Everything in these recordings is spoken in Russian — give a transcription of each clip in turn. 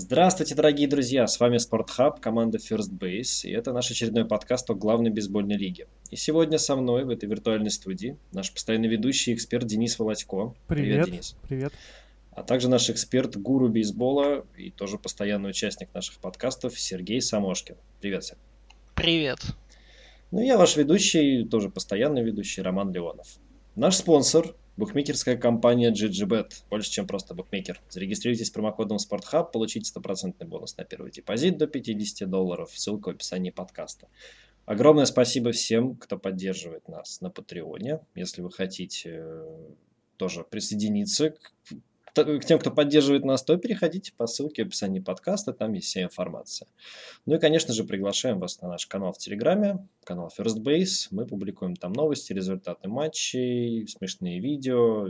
Здравствуйте, дорогие друзья! С вами Спортхаб, команда First Base, и это наш очередной подкаст о главной бейсбольной лиге. И сегодня со мной в этой виртуальной студии наш постоянный ведущий эксперт Денис Володько. Привет, Привет Денис. Привет. А также наш эксперт, гуру бейсбола и тоже постоянный участник наших подкастов Сергей Самошкин. Привет, Сергей. Привет. Ну, я ваш ведущий, тоже постоянный ведущий, Роман Леонов. Наш спонсор Букмекерская компания GGBet. Больше, чем просто букмекер. Зарегистрируйтесь промокодом SportHub, получите стопроцентный бонус на первый депозит до 50 долларов. Ссылка в описании подкаста. Огромное спасибо всем, кто поддерживает нас на Патреоне. Если вы хотите э, тоже присоединиться к к тем, кто поддерживает нас, то переходите по ссылке в описании подкаста, там есть вся информация. Ну и, конечно же, приглашаем вас на наш канал в Телеграме, канал First Base. Мы публикуем там новости, результаты матчей, смешные видео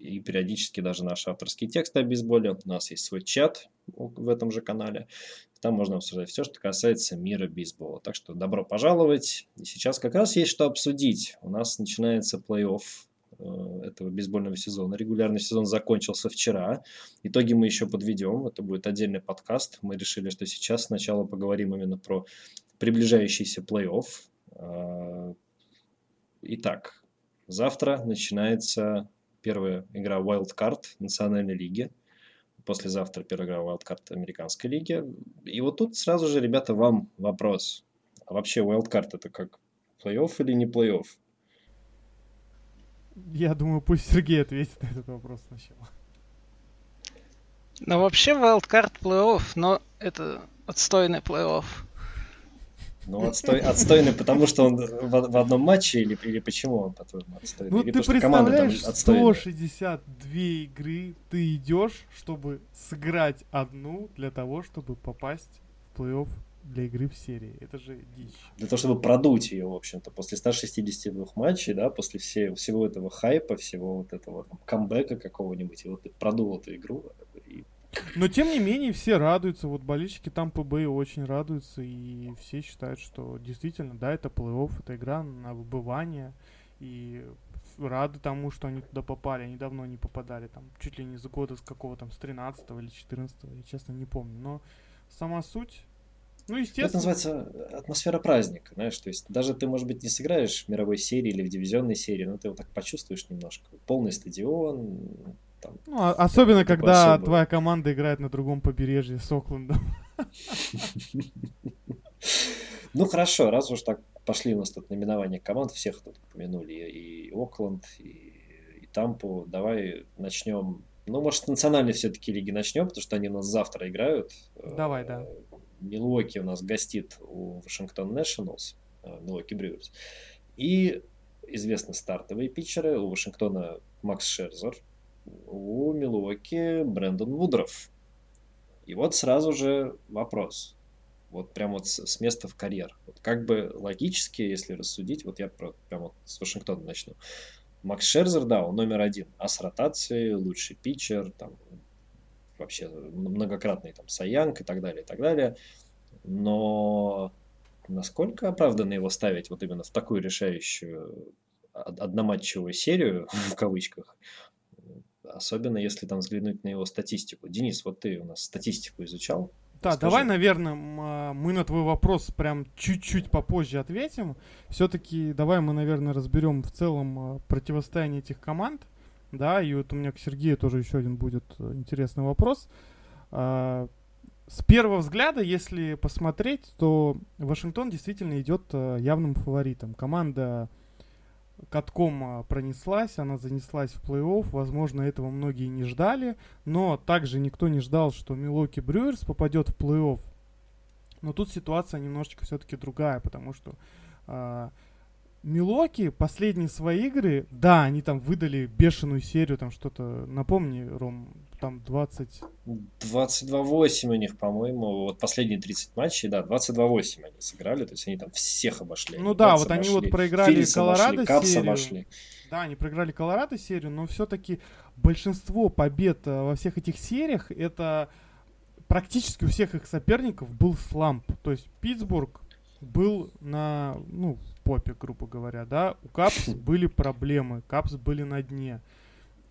и периодически даже наши авторские тексты о бейсболе. У нас есть свой чат в этом же канале. Там можно обсуждать все, что касается мира бейсбола. Так что добро пожаловать. И сейчас как раз есть что обсудить. У нас начинается плей-офф этого бейсбольного сезона. Регулярный сезон закончился вчера. Итоги мы еще подведем. Это будет отдельный подкаст. Мы решили, что сейчас сначала поговорим именно про приближающийся плей-офф. Э, итак, завтра начинается первая игра Wild Card Национальной лиги. Послезавтра первая игра Wild Card Американской лиги. И вот тут сразу же, ребята, вам вопрос. А вообще Wild Card это как плей-офф или не плей-офф? Я думаю, пусть Сергей ответит на этот вопрос сначала. Ну, вообще, wildcard плей-офф, но это отстойный плей-офф. Ну, отстой, отстойный, потому что он в, в одном матче или, или почему он, по-твоему, отстойный? Ну, или ты представляешь, 162 игры ты идешь, чтобы сыграть одну для того, чтобы попасть в плей-офф для игры в серии. Это же дичь. Для того, чтобы продуть ее, в общем-то, после 162 матчей, да, после все, всего этого хайпа, всего вот этого там, камбэка какого-нибудь, и вот ты продул эту игру. И... Но тем не менее все радуются, вот болельщики там ПБ очень радуются, и все считают, что действительно, да, это плей-офф, это игра на выбывание, и рады тому, что они туда попали. Они давно не попадали, там, чуть ли не с года с какого там, с 13 или 14 я честно не помню. Но сама суть ну, естественно. Это называется атмосфера праздника, знаешь, то есть даже ты, может быть, не сыграешь в мировой серии или в дивизионной серии, но ты вот так почувствуешь немножко. Полный стадион. Там, ну, а, особенно, когда особое. твоя команда играет на другом побережье с Оклендом. Ну, хорошо, раз уж так пошли у нас тут номинования команд, всех тут упомянули, и Окленд, и, и Тампу, давай начнем ну, может, с национальной все-таки лиги начнем, потому что они у нас завтра играют. Давай, да. Милуоки у нас гостит у Вашингтон Nationals, Милуоки Брюерс. И известны стартовые питчеры. У Вашингтона Макс Шерзер, у Милуоки Брэндон Вудров. И вот сразу же вопрос. Вот прям вот с, места в карьер. Вот как бы логически, если рассудить, вот я про, прям вот с Вашингтона начну. Макс Шерзер, да, он номер один. А с ротацией, лучший питчер, там, вообще многократный там Саянг и так далее, и так далее. Но насколько оправданно его ставить вот именно в такую решающую одноматчевую серию, в кавычках, особенно если там взглянуть на его статистику. Денис, вот ты у нас статистику изучал. Да, Скажи. давай, наверное, а, мы на твой вопрос прям чуть-чуть попозже ответим. Все-таки давай мы, наверное, разберем в целом а, противостояние этих команд. Да, и вот у меня к Сергею тоже еще один будет э, интересный вопрос. А, с первого взгляда, если посмотреть, то Вашингтон действительно идет э, явным фаворитом. Команда катком э, пронеслась, она занеслась в плей-офф. Возможно, этого многие не ждали, но также никто не ждал, что Милоки Брюерс попадет в плей-офф. Но тут ситуация немножечко все-таки другая, потому что э, Милоки последние свои игры, да, они там выдали бешеную серию, там что-то, напомни, Ром, там 20... 22-8 у них, по-моему, вот последние 30 матчей, да, 22-8 они сыграли, то есть они там всех обошли. Ну да, вот обошли, они вот проиграли Колорадо серию. обошли. Да, они проиграли Колорадо серию, но все-таки большинство побед э, во всех этих сериях, это практически у всех их соперников был сламп. То есть Питтсбург был на, ну, попе, грубо говоря, да, у Капс были проблемы, Капс были на дне.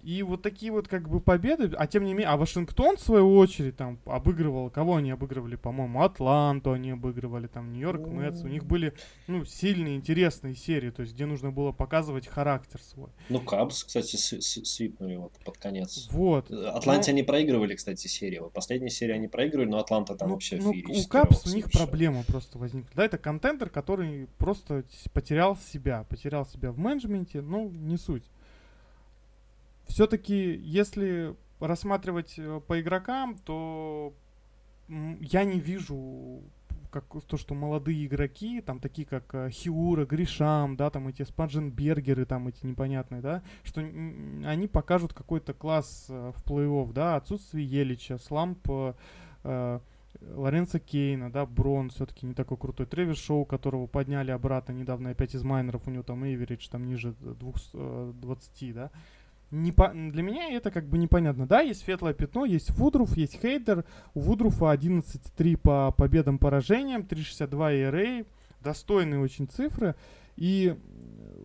И вот такие вот как бы победы, а тем не менее, а Вашингтон в свою очередь там обыгрывал, кого они обыгрывали, по-моему, Атланту они обыгрывали, там Нью-Йорк Мэтс, у них были, ну, сильные, интересные серии, то есть где нужно было показывать характер свой. Ну, Кабс, кстати, свипнули вот под конец. Вот. Атланте но... они проигрывали, кстати, серию. Вот последней серии они проигрывали, но Атланта там ну, вообще ну, У Кабс у них проблема просто возникла. Да, это контентер, который просто потерял себя, потерял себя в менеджменте, ну, не суть все-таки, если рассматривать э, по игрокам, то я не вижу как то, что молодые игроки, там такие как э, Хиура, Гришам, да, там эти Спадженбергеры, там эти непонятные, да, что они покажут какой-то класс э, в плей-офф, да, отсутствие Елича, Сламп, э, Лоренцо Кейна, да, Брон все-таки не такой крутой. Тревис Шоу, которого подняли обратно недавно опять из майнеров, у него там эйверидж там ниже 220, да не по... для меня это как бы непонятно. Да, есть светлое пятно, есть Вудруф, есть Хейдер. У Вудруфа 11-3 по победам-поражениям, 362 ERA. Достойные очень цифры. И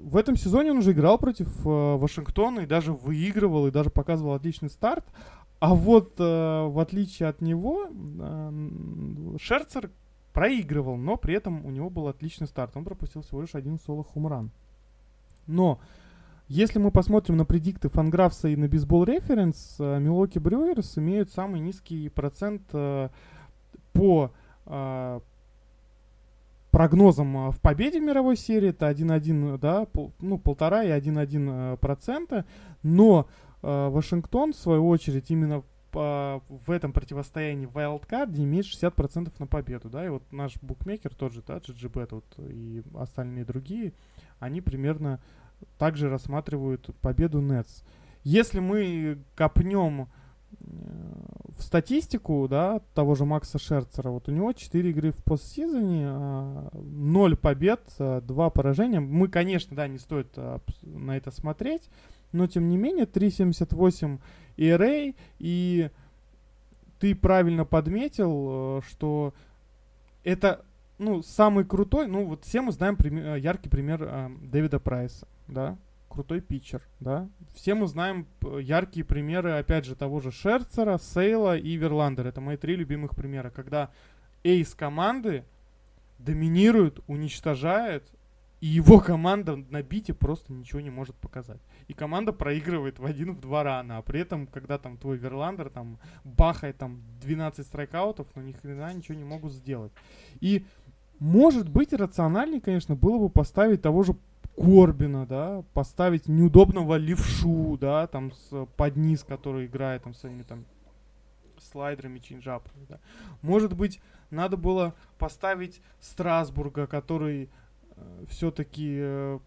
в этом сезоне он уже играл против э, Вашингтона и даже выигрывал, и даже показывал отличный старт. А вот э, в отличие от него, э, Шерцер проигрывал, но при этом у него был отличный старт. Он пропустил всего лишь один соло хумран. Но если мы посмотрим на предикты Фанграфса и на Бейсбол Референс, Милоки Брюерс имеют самый низкий процент э, по э, прогнозам в победе в мировой серии. Это 1,1, да, ну, полтора и 1,1 процента. Но э, Вашингтон, в свою очередь, именно в этом противостоянии в Wildcard имеет 60% на победу, да, и вот наш букмекер, тот же, да, GGBet вот, и остальные другие, они примерно также рассматривают победу Нетс. Если мы копнем э, в статистику, да, того же Макса Шерцера, вот у него 4 игры в постсезоне, 0 а, побед, 2 а, поражения. Мы, конечно, да, не стоит а, на это смотреть, но тем не менее 3.78 ERA, и ты правильно подметил, э, что это ну, самый крутой, ну, вот все мы знаем пример, яркий пример э, Дэвида Прайса да, крутой питчер, да. Все мы знаем яркие примеры, опять же, того же Шерцера, Сейла и Верландера. Это мои три любимых примера, когда эйс команды доминирует, уничтожает, и его команда на бите просто ничего не может показать. И команда проигрывает в один, в два рана. А при этом, когда там твой Верландер там бахает там 12 страйкаутов, но ни хрена ничего не могут сделать. И может быть рациональнее, конечно, было бы поставить того же Корбина, да, поставить неудобного левшу, да, там с, под низ, который играет там своими там слайдерами, чинджапами, да. Может быть, надо было поставить Страсбурга, который э, все-таки, э,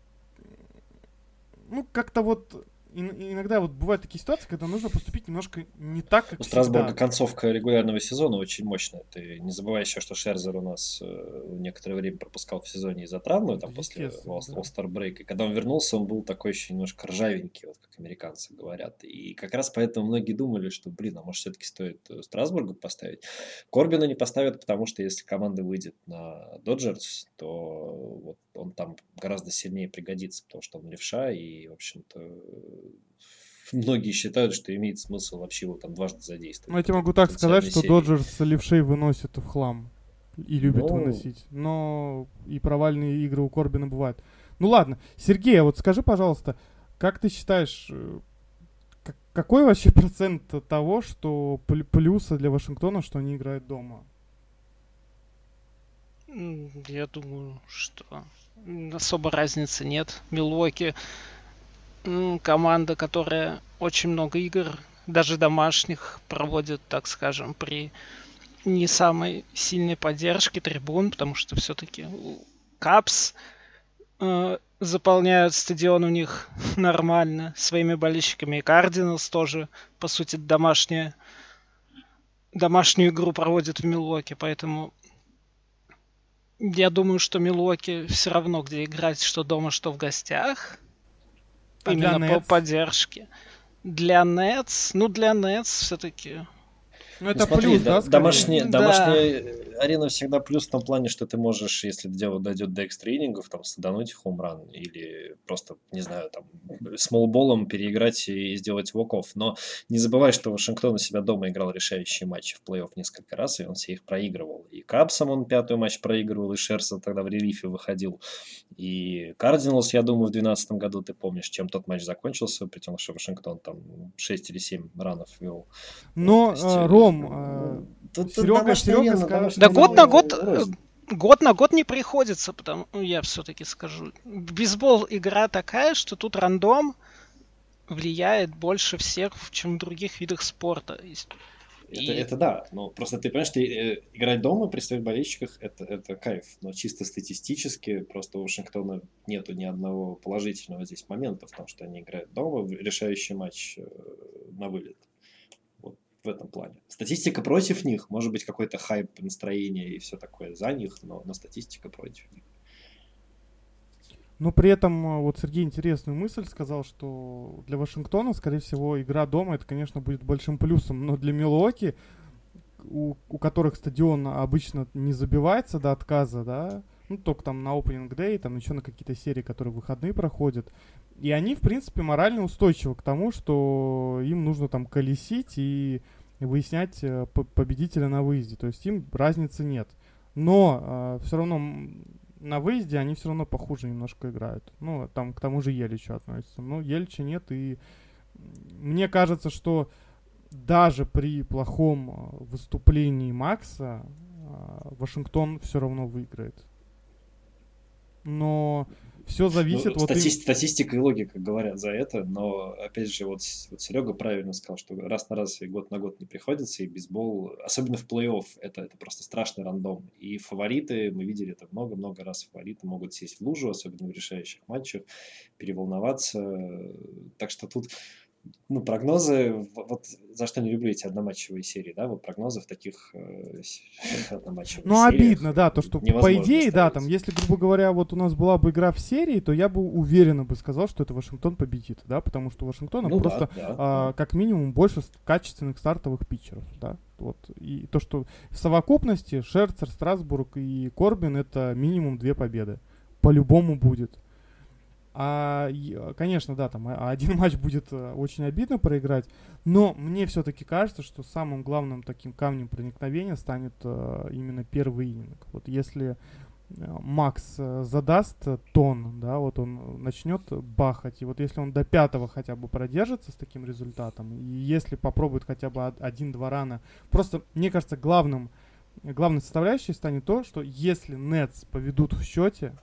ну, как-то вот иногда вот бывают такие ситуации, когда нужно поступить немножко не так, как У Страсбурга всегда. концовка регулярного сезона очень мощная. Ты не забывай еще, что Шерзер у нас э, некоторое время пропускал в сезоне из-за травмы, там, после All-Star Break. И когда он вернулся, он был такой еще немножко ржавенький, вот как американцы говорят. И как раз поэтому многие думали, что, блин, а может все-таки стоит э, Страсбургу поставить. Корбина не поставят, потому что если команда выйдет на Доджерс, то вот он там гораздо сильнее пригодится, потому что он левша и, в общем-то, многие считают, что имеет смысл вообще его там дважды задействовать. Ну, я тебе могу так сказать, что серии. Доджерс левшей выносит в хлам и любит ну... выносить. Но и провальные игры у Корбина бывают. Ну ладно, Сергей, а вот скажи, пожалуйста, как ты считаешь, э, какой вообще процент того, что плюса для Вашингтона, что они играют дома? Я думаю, что особо разницы нет. Милуоки команда, которая очень много игр, даже домашних, проводит, так скажем, при не самой сильной поддержке трибун, потому что все-таки Капс э, заполняют стадион у них нормально своими болельщиками. И Кардиналс тоже, по сути, домашняя, домашнюю игру проводит в Милуоке, поэтому я думаю, что Милуоки все равно где играть, что дома, что в гостях. А Именно по поддержке. Для Nets, ну для Nets все-таки. Ну это ну, смотри, плюс, да? да домашние, да. домашние арена всегда плюс в том плане, что ты можешь, если дело дойдет до экстра-инингов, там, садануть хомран или просто, не знаю, там, смолболом переиграть и сделать воков. Но не забывай, что Вашингтон у себя дома играл решающие матчи в плей-офф несколько раз, и он все их проигрывал. И Капсом он пятый матч проигрывал, и Шерса тогда в релифе выходил. И Кардиналс, я думаю, в 2012 году, ты помнишь, чем тот матч закончился, при том, что Вашингтон там 6 или 7 ранов вел. Но, есть, э, Ром, э, Тут, Серега, Серега сказал, Да год на год, э, год на год не приходится, потому ну, я все-таки скажу. Бейсбол игра такая, что тут рандом влияет больше всех, чем в других видах спорта. Это, и... это да, но просто ты понимаешь, что э, играть дома при своих болельщиках это, это кайф, но чисто статистически просто у Вашингтона нету ни одного положительного здесь момента в том, что они играют дома в решающий матч э, на вылет в этом плане. Статистика против них, может быть какой-то хайп, настроение и все такое за них, но, но статистика против них. Но при этом э, вот Сергей интересную мысль сказал, что для Вашингтона, скорее всего, игра дома это, конечно, будет большим плюсом, но для Милуоки, у, у которых стадион обычно не забивается до отказа, да, ну, только там на Opening Day, там еще на какие-то серии, которые в выходные проходят. И они, в принципе, морально устойчивы к тому, что им нужно там колесить и выяснять э, победителя на выезде. То есть им разницы нет. Но э, все равно на выезде они все равно похуже немножко играют. Ну, там к тому же Еличу относится. Но Елича нет, и мне кажется, что даже при плохом э, выступлении Макса э, Вашингтон все равно выиграет. Но все зависит... Ну, вот стати- им... Статистика и логика говорят за это, но, опять же, вот, вот Серега правильно сказал, что раз на раз и год на год не приходится, и бейсбол, особенно в плей-офф, это, это просто страшный рандом. И фавориты, мы видели это много-много раз, фавориты могут сесть в лужу, особенно в решающих матчах, переволноваться. Так что тут ну, прогнозы, вот за что не люблю эти одноматчевые серии, да, вот прогнозы в таких э, одноматчевых Ну, обидно, да, то, что по идее, ставить. да, там, если, грубо говоря, вот у нас была бы игра в серии, то я бы уверенно бы сказал, что это Вашингтон победит, да, потому что у Вашингтона ну, просто да, да, а, да. как минимум больше качественных стартовых питчеров, да, вот, и то, что в совокупности Шерцер, Страсбург и Корбин это минимум две победы, по-любому будет. А, конечно, да, там а, один матч будет э, очень обидно проиграть, но мне все-таки кажется, что самым главным таким камнем проникновения станет э, именно первый ининг. Вот если э, Макс задаст тон, да, вот он начнет бахать, и вот если он до пятого хотя бы продержится с таким результатом, и если попробует хотя бы один-два рана, просто, мне кажется, главным, главной составляющей станет то, что если Нетс поведут в счете,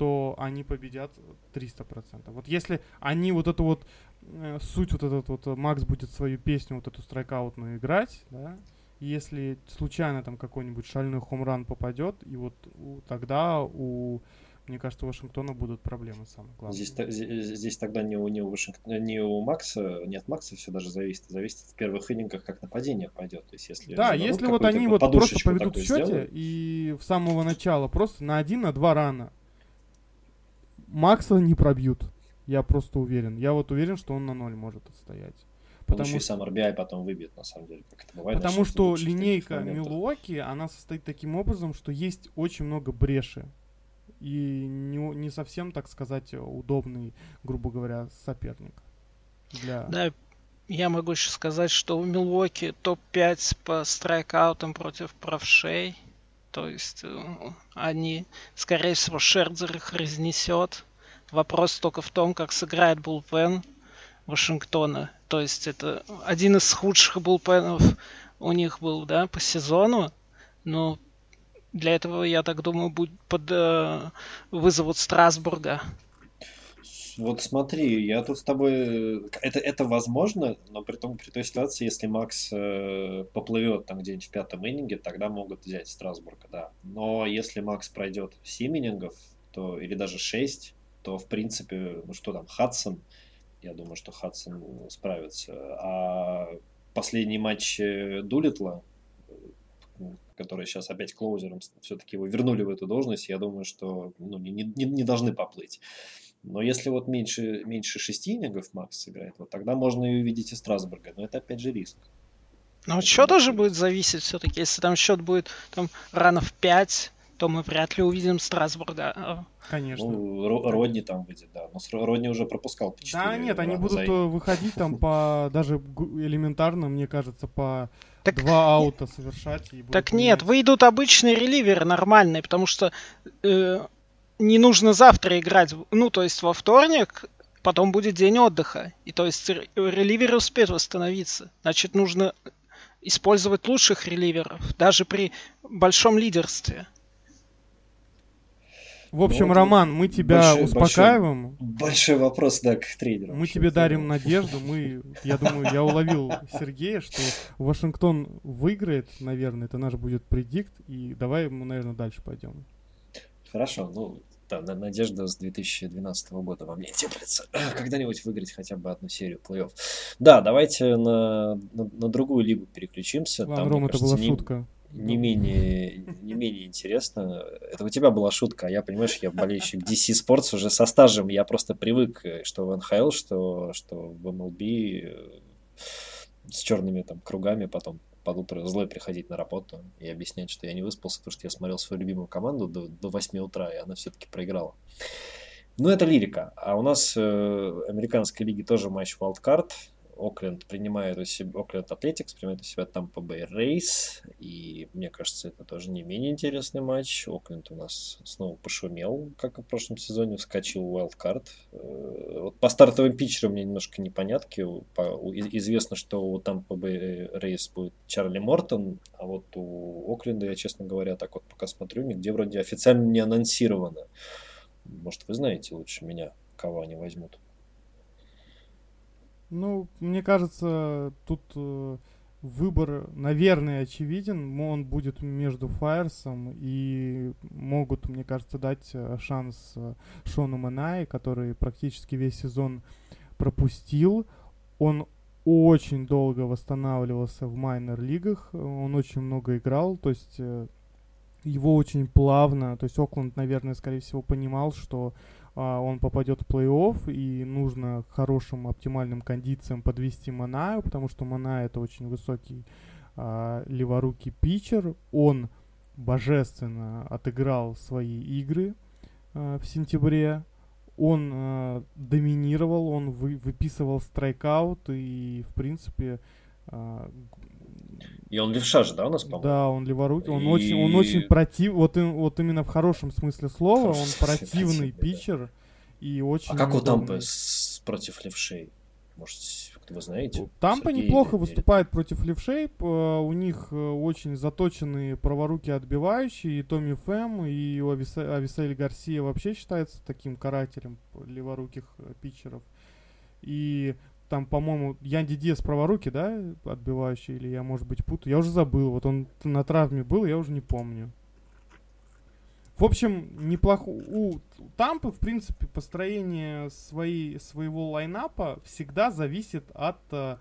то они победят 300%. Вот если они вот эту вот э, суть вот этот вот Макс будет свою песню вот эту страйкаутную играть, да, если случайно там какой-нибудь шальной хомран попадет, и вот у, тогда у мне кажется, у Вашингтона будут проблемы самые главные. Здесь, здесь, здесь тогда не у, не, у Вашингтона, не у Макса, не от Макса все даже зависит. Зависит в первых иннингах, как нападение пойдет. То есть, если да, если вот они вот просто поведут в счете сделают. и в самого начала просто на один, на два рана Макса не пробьют. Я просто уверен. Я вот уверен, что он на ноль может отстоять. Потому что и сам RBI потом выбьет, на самом деле, как это бывает. Потому что линейка Милуоки, она состоит таким образом, что есть очень много бреши. И не, не совсем, так сказать, удобный, грубо говоря, соперник. Для... Да, я могу еще сказать, что у Милуоки топ-5 по страйкаутам против правшей. То есть э, они, скорее всего, Шердзер их разнесет. Вопрос только в том, как сыграет Булпен Вашингтона. То есть это один из худших булпенов у них был, да, по сезону. Но для этого, я так думаю, будет под, э, вызовут Страсбурга вот смотри, я тут с тобой... Это, это возможно, но при, том, при той ситуации, если Макс э, поплывет там где-нибудь в пятом иннинге, тогда могут взять Страсбурга, да. Но если Макс пройдет 7 иннингов, то, или даже 6, то, в принципе, ну что там, Хадсон, я думаю, что Хадсон справится. А последний матч э, Дулитла, который сейчас опять клоузером, все-таки его вернули в эту должность, я думаю, что ну, не, не, не должны поплыть. Но если вот меньше, меньше шести иннингов Макс сыграет, вот тогда можно и увидеть и Страсбурга. Но это опять же риск. Но от счет тоже будет зависеть все-таки. Если там счет будет там ранов 5, то мы вряд ли увидим Страсбурга. Конечно. Ну, Родни там выйдет, да. Но Родни уже пропускал по Да, нет, они будут за... выходить там по даже элементарно, мне кажется, по так, два аута совершать. И так нет, выйдут обычные реливеры нормальные, потому что э, не нужно завтра играть. Ну, то есть во вторник потом будет день отдыха. И то есть реливеры успеют восстановиться. Значит, нужно использовать лучших реливеров, даже при большом лидерстве. В общем, ну, Роман, мы тебя большой, успокаиваем. Большой, большой вопрос, да, к тренеру. Мы тебе дарим надежду. Мы, я думаю, я уловил Сергея, что Вашингтон выиграет, наверное, это наш будет предикт. И давай мы, наверное, дальше пойдем. Хорошо, ну, да, надежда с 2012 года во мне теплится. Когда-нибудь выиграть хотя бы одну серию плей-офф. Да, давайте на, на, на другую лигу переключимся. Ладно, Там, Ром, это кажется, была не... шутка не менее, не менее интересно. Это у тебя была шутка, а я, понимаешь, я болельщик DC Sports уже со стажем. Я просто привык, что в НХЛ, что, что в MLB э, с черными там кругами потом под утро злой приходить на работу и объяснять, что я не выспался, потому что я смотрел свою любимую команду до, до 8 утра, и она все-таки проиграла. Ну, это лирика. А у нас э, американской лиги тоже матч Wildcard. Окленд принимает у себя, Окленд Атлетикс принимает у себя Тампа Бэй Рейс, и мне кажется, это тоже не менее интересный матч. Окленд у нас снова пошумел, как и в прошлом сезоне, вскочил в wildcard. Э, вот по стартовым питчерам мне немножко непонятки. По, известно, что у Тампа Рейс будет Чарли Мортон, а вот у Окленда, я, честно говоря, так вот пока смотрю, нигде вроде официально не анонсировано. Может, вы знаете лучше меня, кого они возьмут? Ну, мне кажется, тут э, выбор, наверное, очевиден. Он будет между Файерсом и могут, мне кажется, дать э, шанс э, Шону Манай, который практически весь сезон пропустил. Он очень долго восстанавливался в майнер-лигах, он очень много играл, то есть э, его очень плавно, то есть Окленд, наверное, скорее всего, понимал, что он попадет в плей-офф, и нужно хорошим оптимальным кондициям подвести Манаю, потому что Мана это очень высокий а, леворукий питчер. Он божественно отыграл свои игры а, в сентябре. Он а, доминировал, он вы, выписывал страйкаут, и, в принципе, а, и он левша же, да, у нас, по-моему? Да, он леворукий. Он, и... очень, он очень против... Вот, вот именно в хорошем смысле слова, он противный питчер. И очень а как у Тампы против левшей? Может, вы знаете? Тампа Сергей неплохо или... выступает против левшей. У них э, очень заточенные праворуки отбивающие. И Томми Фэм, и Ависа... Ависель Гарсия вообще считается таким карателем леворуких э, питчеров. И там, по-моему, Янди Диас праворуки, да, отбивающий, или я, может быть, путаю. Я уже забыл, вот он на травме был, я уже не помню. В общем, неплохо. У Тампы, в принципе, построение своей, своего лайнапа всегда зависит от э,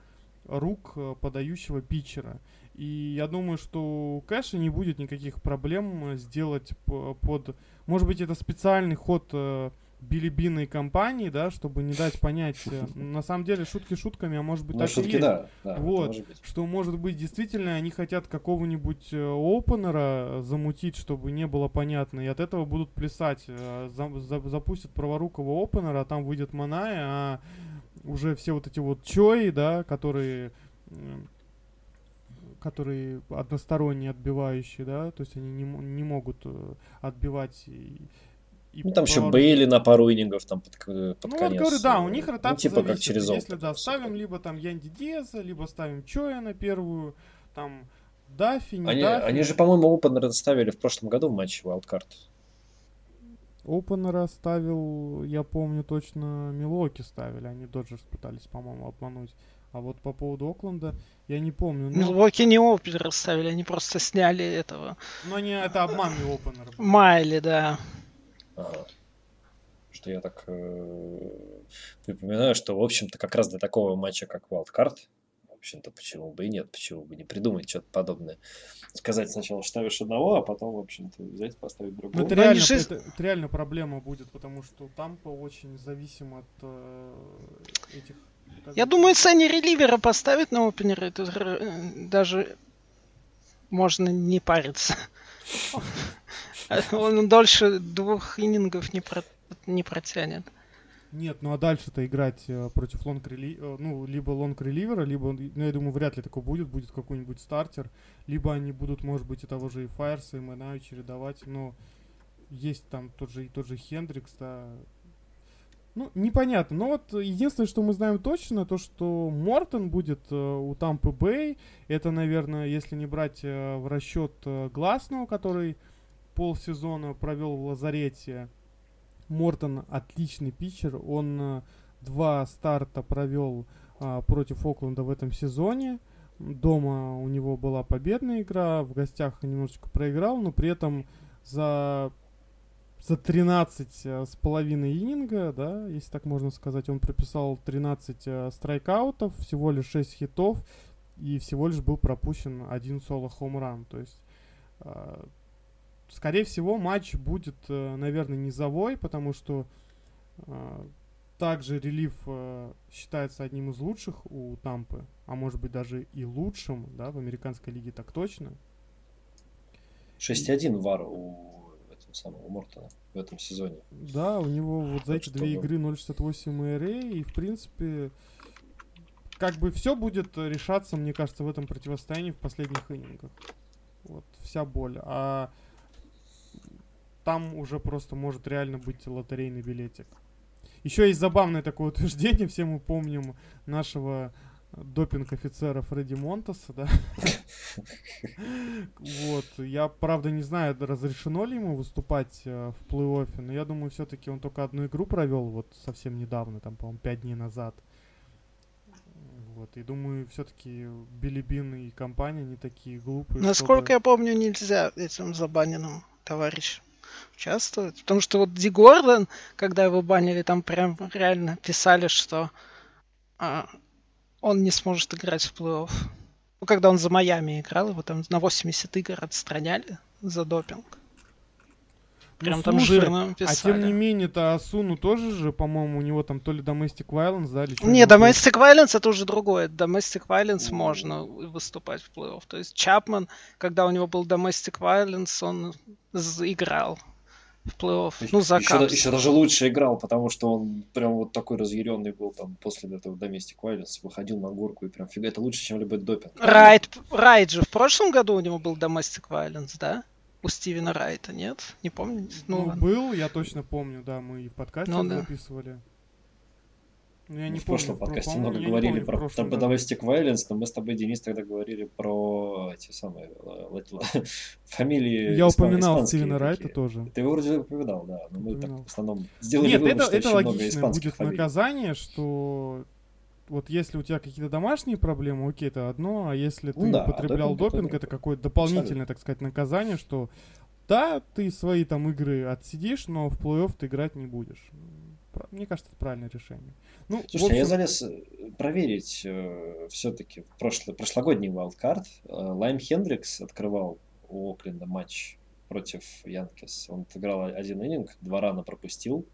рук э, подающего питчера. И я думаю, что у Кэша не будет никаких проблем сделать под... Может быть, это специальный ход э, билибиной компании, да, чтобы не дать понять, э, на самом деле шутки шутками, а может быть ну, так шутки, и есть. Да, да, вот, может быть. что может быть действительно они хотят какого-нибудь э, опенера замутить, чтобы не было понятно, и от этого будут плясать, э, за, за, запустят праворукого опенера, а там выйдет Маная, а уже все вот эти вот чои, да, которые которые односторонние отбивающие, да, то есть они не, не могут отбивать и ну, там еще Бейли на пару иннингов там под, под ну, конец. вот говорю, да, у них ну, ротация ну, типа зависит. как через Если, да, ставим либо там Янди Диаза, либо ставим Чоя на первую, там Даффи, не они, Даффи. Они же, по-моему, опенера ставили в прошлом году в матче Wildcard. Опенера ставил, я помню точно, Милоки ставили, они Доджерс пытались, по-моему, обмануть. А вот по поводу Окленда, я не помню. Но... Милуоки не опенера ставили, они просто сняли этого. Но не, это обманный опенер. Майли, да. Что я так э, припоминаю, что, в общем-то, как раз для такого матча, как Wildcard, в общем-то, почему бы и нет, почему бы не придумать что-то подобное. Сказать сначала ставишь одного, а потом, в общем-то, взять, поставить другого. Ну, это, реально, же... это, это реально проблема будет, потому что Тампа очень зависим от э, этих Я думаю, Сенни реливера поставить на опенер, это даже можно не париться. Он дольше двух иннингов не, про... не протянет. Нет, ну а дальше-то играть э, против лонг рели... Э, ну, либо лонг реливера, либо, ну, я думаю, вряд ли такое будет, будет какой-нибудь стартер, либо они будут, может быть, и того же и Файерса, и Мэнаю чередовать, но есть там тот же, тот же Хендрикс, да, ну, непонятно. Но вот единственное, что мы знаем точно, то, что Мортон будет э, у Тампы Бэй. Это, наверное, если не брать э, в расчет э, Гласного, который полсезона провел в лазарете. Мортон отличный питчер. Он э, два старта провел э, против Окленда в этом сезоне. Дома у него была победная игра, в гостях немножечко проиграл, но при этом за за 13 э, с половиной ининга, да, если так можно сказать, он прописал 13 э, страйкаутов, всего лишь 6 хитов, и всего лишь был пропущен один соло хоумран. То есть, э, скорее всего, матч будет, э, наверное, низовой, потому что э, также релив э, считается одним из лучших у Тампы, а может быть даже и лучшим, да, в американской лиге так точно. 6-1 вар у этого самого Мортона в этом сезоне. Да, у него вот за эти две игры 0.68 ERA, и в принципе как бы все будет решаться, мне кажется, в этом противостоянии в последних иннингах. Вот вся боль. А там уже просто может реально быть лотерейный билетик. Еще есть забавное такое утверждение, все мы помним нашего допинг офицера Фредди Монтаса, да. Вот. Я, правда, не знаю, разрешено ли ему выступать э, в плей-оффе, но я думаю, все-таки он только одну игру провел вот совсем недавно, там, по-моему, пять дней назад. Вот. И думаю, все-таки Билли Бин и компания не такие глупые. Насколько чтобы... я помню, нельзя этим забаненным товарищам участвовать. Потому что вот Ди Гордон, когда его банили, там прям реально писали, что а, он не сможет играть в плей-офф. Ну, когда он за Майами играл, его там на 80 игр отстраняли за допинг. Прям ну, там слушай, жирно писали. А тем не менее-то Асуну тоже же, по-моему, у него там то ли Domestic Violence, да? Или не, Domestic Violence это уже другое. Domestic Violence mm. можно выступать в плей-офф. То есть Чапман, когда у него был Domestic Violence, он играл в плей-офф. Ну, за еще, еще даже лучше играл, потому что он прям вот такой разъяренный был там после этого Domestic Violence, выходил на горку и прям фига, это лучше, чем любой допинг. Райт, Райт же в прошлом году у него был Domestic Violence, да? У Стивена Райта, нет? Не помню. Ну, ну был, я точно помню, да, мы и в подкасте ну, да. записывали. Ну, я не в помню, прошлом подкасте про, много говорили помню, про, про domestic violence, но мы с тобой, Денис, тогда говорили про эти самые фамилии Я упоминал Стивена Райта тоже. Ты его вроде упоминал, да. Но мы так в основном сделали Нет, вывод, это, это логично будет фамилий. наказание, что вот если у тебя какие-то домашние проблемы, окей, это одно, а если ты ну, да, употреблял допинг, допинг, это какое-то дополнительное, так сказать, наказание, что да, ты свои там игры отсидишь, но в плей-офф ты играть не будешь. Мне кажется, это правильное решение. Ну, Слушай, общем... я залез э, проверить э, все-таки прошлый, прошлогодний wildcard. Э, Лайм Хендрикс открывал у Окленда матч против Янкис. Он отыграл один иннинг, два рана пропустил.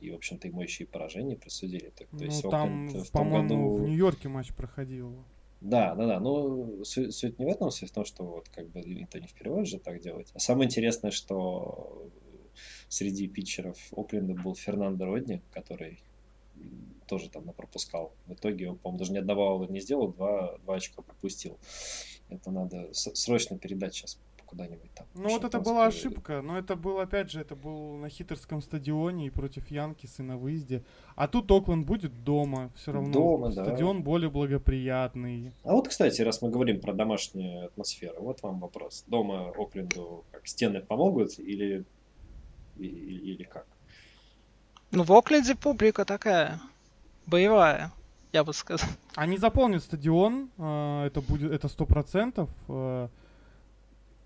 И, в общем-то, ему еще и поражение присудили. Так, то ну, есть там, Окленд в по-моему, году... в Нью-Йорке матч проходил. Да, да, да. Но суть, суть не в этом, суть в том, что вот как бы это не впервые же так делать. А самое интересное, что среди питчеров Окленда был Фернандо Родни, который тоже там пропускал. В итоге он, по-моему, даже ни одного аула не сделал, два, два очка пропустил. Это надо срочно передать сейчас куда-нибудь там. Ну вот это была ошибка, но это был, опять же, это был на хитерском стадионе и против Янкисы на выезде. А тут Окленд будет дома, все равно. Дома, Стадион да. более благоприятный. А вот, кстати, раз мы говорим про домашнюю атмосферу, вот вам вопрос. Дома Окленду как стены помогут или, или, или как? Ну, в Окленде публика такая боевая, я бы сказал. Они заполнят стадион, э, это будет, это сто процентов, э,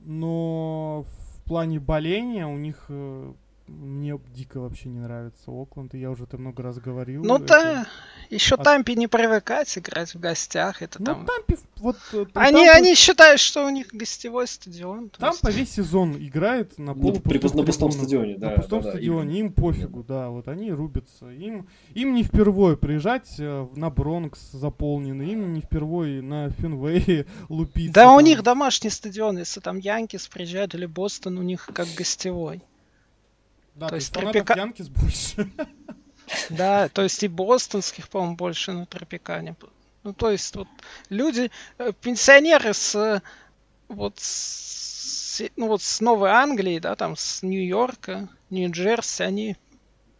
но в плане боления у них, э, мне дико вообще не нравится Окленд, и я уже это много раз говорил. Ну это... да, еще От- Тампе не привыкать играть в гостях. Это Ну, там... Тампе, вот... э, Они, Тампа- они считают, что у них гостевой стадион. то есть- весь сезон играет на Ну, полупустых при на пустом стадионе, На да, пустом да, да, стадионе, именно. им пофигу, да, вот они рубятся. Им, им не впервые приезжать э, на Бронкс заполненный, им не впервые на Финвей лупиться. Да, у там. них домашний стадион, если там Янкис приезжают или Бостон, у них как гостевой. Да, то то есть Тропика- Янкис больше. Да, то есть и бостонских, по-моему, больше на Тропикане. Ну, то есть вот люди, э, пенсионеры с э, вот с, ну вот с Новой Англии, да, там с Нью-Йорка, Нью-Джерси, они,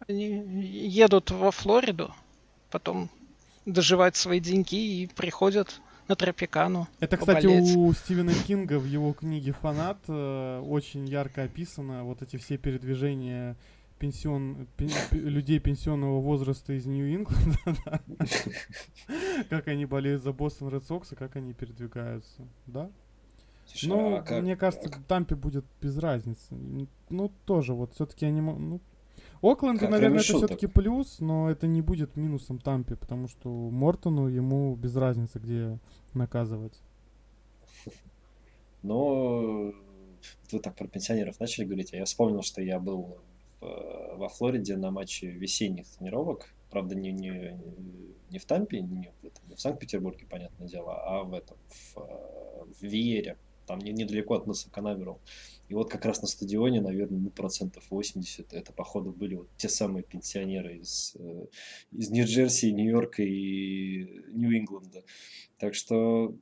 они едут во Флориду, потом доживают свои деньги и приходят на Тропикану. Это, кстати, поболеть. у Стивена Кинга в его книге «Фанат» э, очень ярко описано вот эти все передвижения пенсион, пен- п- людей пенсионного возраста из Нью-Ингланда, да. как они болеют за Бостон Ред Сокс и как они передвигаются, да? Слушай, Ну, а как- мне кажется, как- Тампе будет без разницы. Ну, тоже, вот все-таки они... Ну, Окленду, Как, наверное, это все-таки плюс, но это не будет минусом Тампе, потому что Мортону ему без разницы, где наказывать. Но вы так про пенсионеров начали говорить, а я вспомнил, что я был в- во Флориде на матче весенних тренировок. Правда, не, не, не в Тампе, не в, этом, не в Санкт-Петербурге, понятное дело, а в этом, в, в Виере. Там не- недалеко от мыса Канаверал. И вот как раз на стадионе, наверное, ну, процентов 80 это, походу, были вот те самые пенсионеры из, э, из Нью-Джерси, Нью-Йорка и Нью-Ингланда. Так что,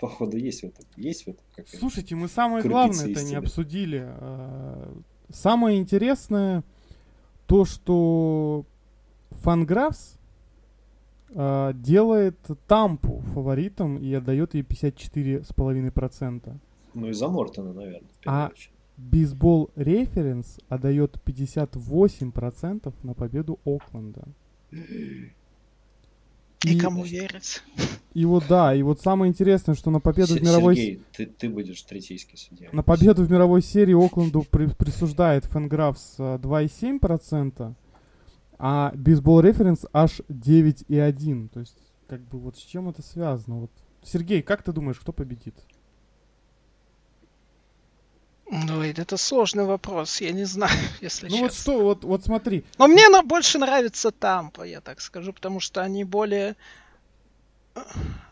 походу, есть в этом, есть в этом какая-то Слушайте, мы самое главное это не обсудили. А, Самое интересное то, что Фанграфс а, делает Тампу фаворитом и отдает ей 54,5%. Ну, из-за Мортона, наверное, А- очередь. Бейсбол референс отдает 58% на победу Окленда. И кому верить? И вот да, и вот самое интересное, что на победу Се- в мировой... Сергей, ты, ты будешь третейский судья. На победу в мировой серии Окленду при- присуждает Фэнграфс а, 2,7%, а бейсбол референс аж 9,1%. То есть, как бы вот с чем это связано? Вот. Сергей, как ты думаешь, кто победит? Ну, это сложный вопрос, я не знаю, если Ну вот честно. что, вот, вот смотри, Но мне на, больше нравится Тампа, я так скажу, потому что они более...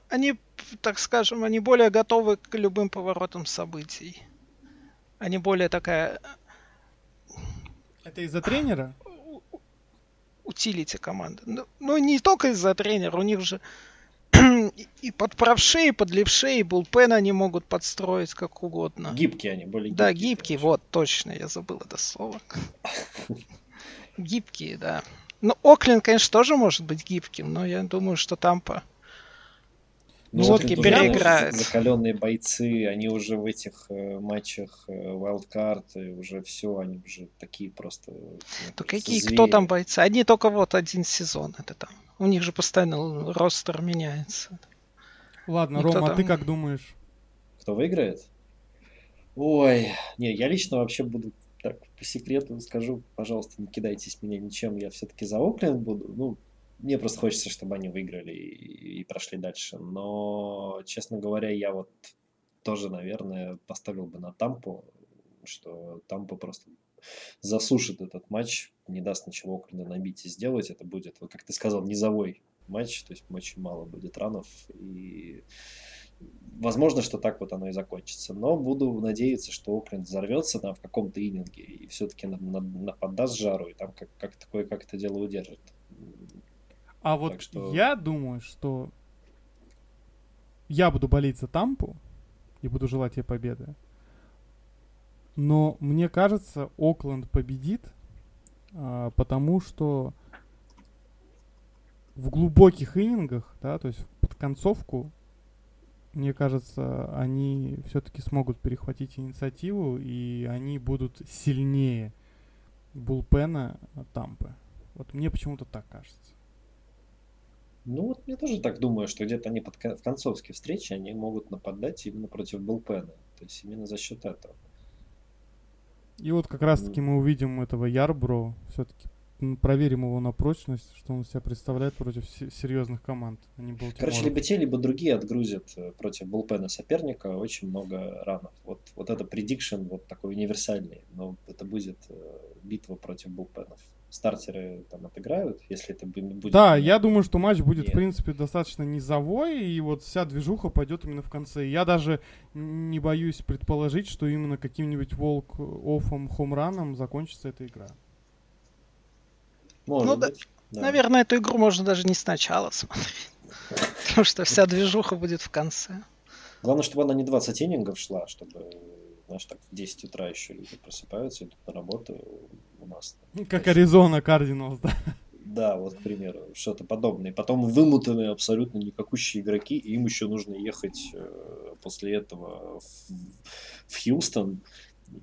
Они, так скажем, они более готовы к любым поворотам событий. Они более такая это из-за тренера? Утилити команда. Ну, ну, не только из-за тренера, у них же и- под правшей, и под левшей, и булпен они могут подстроить как угодно. Гибкие они, Да, гибкие. гибкие, конечно. вот, точно, я забыл это слово. Гибкие, да. Ну, Окленд, конечно, тоже может быть гибким, но я думаю, что Тампа... Ну, всё-таки вот тоже, знаешь, переиграет. Закаленные бойцы, они уже в этих э, матчах э, Wildcard, и уже все, они уже такие просто... мне То какие, звери. кто там бойцы? Они только вот один сезон, это там. У них же постоянно ростер меняется. Ладно, Никто Рома, а ты там- как думаешь? Кто выиграет? Ой, не, я лично вообще буду так по секрету скажу, пожалуйста, не кидайтесь меня ничем, я все-таки за Окленд буду. Ну, мне просто хочется, чтобы они выиграли и, и прошли дальше. Но, честно говоря, я вот тоже, наверное, поставил бы на Тампу, что Тампа просто засушит этот матч, не даст ничего Окленда набить и сделать. Это будет, вот как ты сказал, низовой матч, то есть очень мало будет ранов. И возможно, что так вот оно и закончится. Но буду надеяться, что Окленд взорвется там в каком-то ининге и все-таки нападаст жару, и там как, как такое, как это дело удержит. А вот Так что- я думаю, что я буду болеть за Тампу и буду желать ей победы. Но мне кажется, Окленд победит, а, потому что в глубоких иннингах, да, то есть под концовку, мне кажется, они все-таки смогут перехватить инициативу, и они будут сильнее Булпена Тампы. Вот мне почему-то так кажется. Ну вот я тоже так думаю, что где-то они под, кон- в концовской встрече они могут нападать именно против Булпена. То есть именно за счет этого. И вот как раз-таки мы увидим этого Ярбро, все-таки проверим его на прочность, что он себя представляет против серьезных команд. А не Короче, либо те, либо другие отгрузят э, против булпена соперника очень много ранов. Вот, вот это предикшн вот такой универсальный, но это будет э, битва против булпенов стартеры там отыграют, если это будет... Да, я думаю, что матч будет, Нет. в принципе, достаточно низовой, и вот вся движуха пойдет именно в конце. Я даже не боюсь предположить, что именно каким-нибудь волк-оффом, хомраном закончится эта игра. Может ну, быть. Да. Наверное, эту игру можно даже не сначала смотреть. Потому что вся движуха будет в конце. Главное, чтобы она не 20 иннингов шла, чтобы, знаешь, так в 10 утра еще люди просыпаются, идут на работу, у нас. Как Аризона Кардиналс, да. Да, вот, к примеру, что-то подобное. Потом вымотанные абсолютно никакущие игроки, и им еще нужно ехать э, после этого в, в Хьюстон,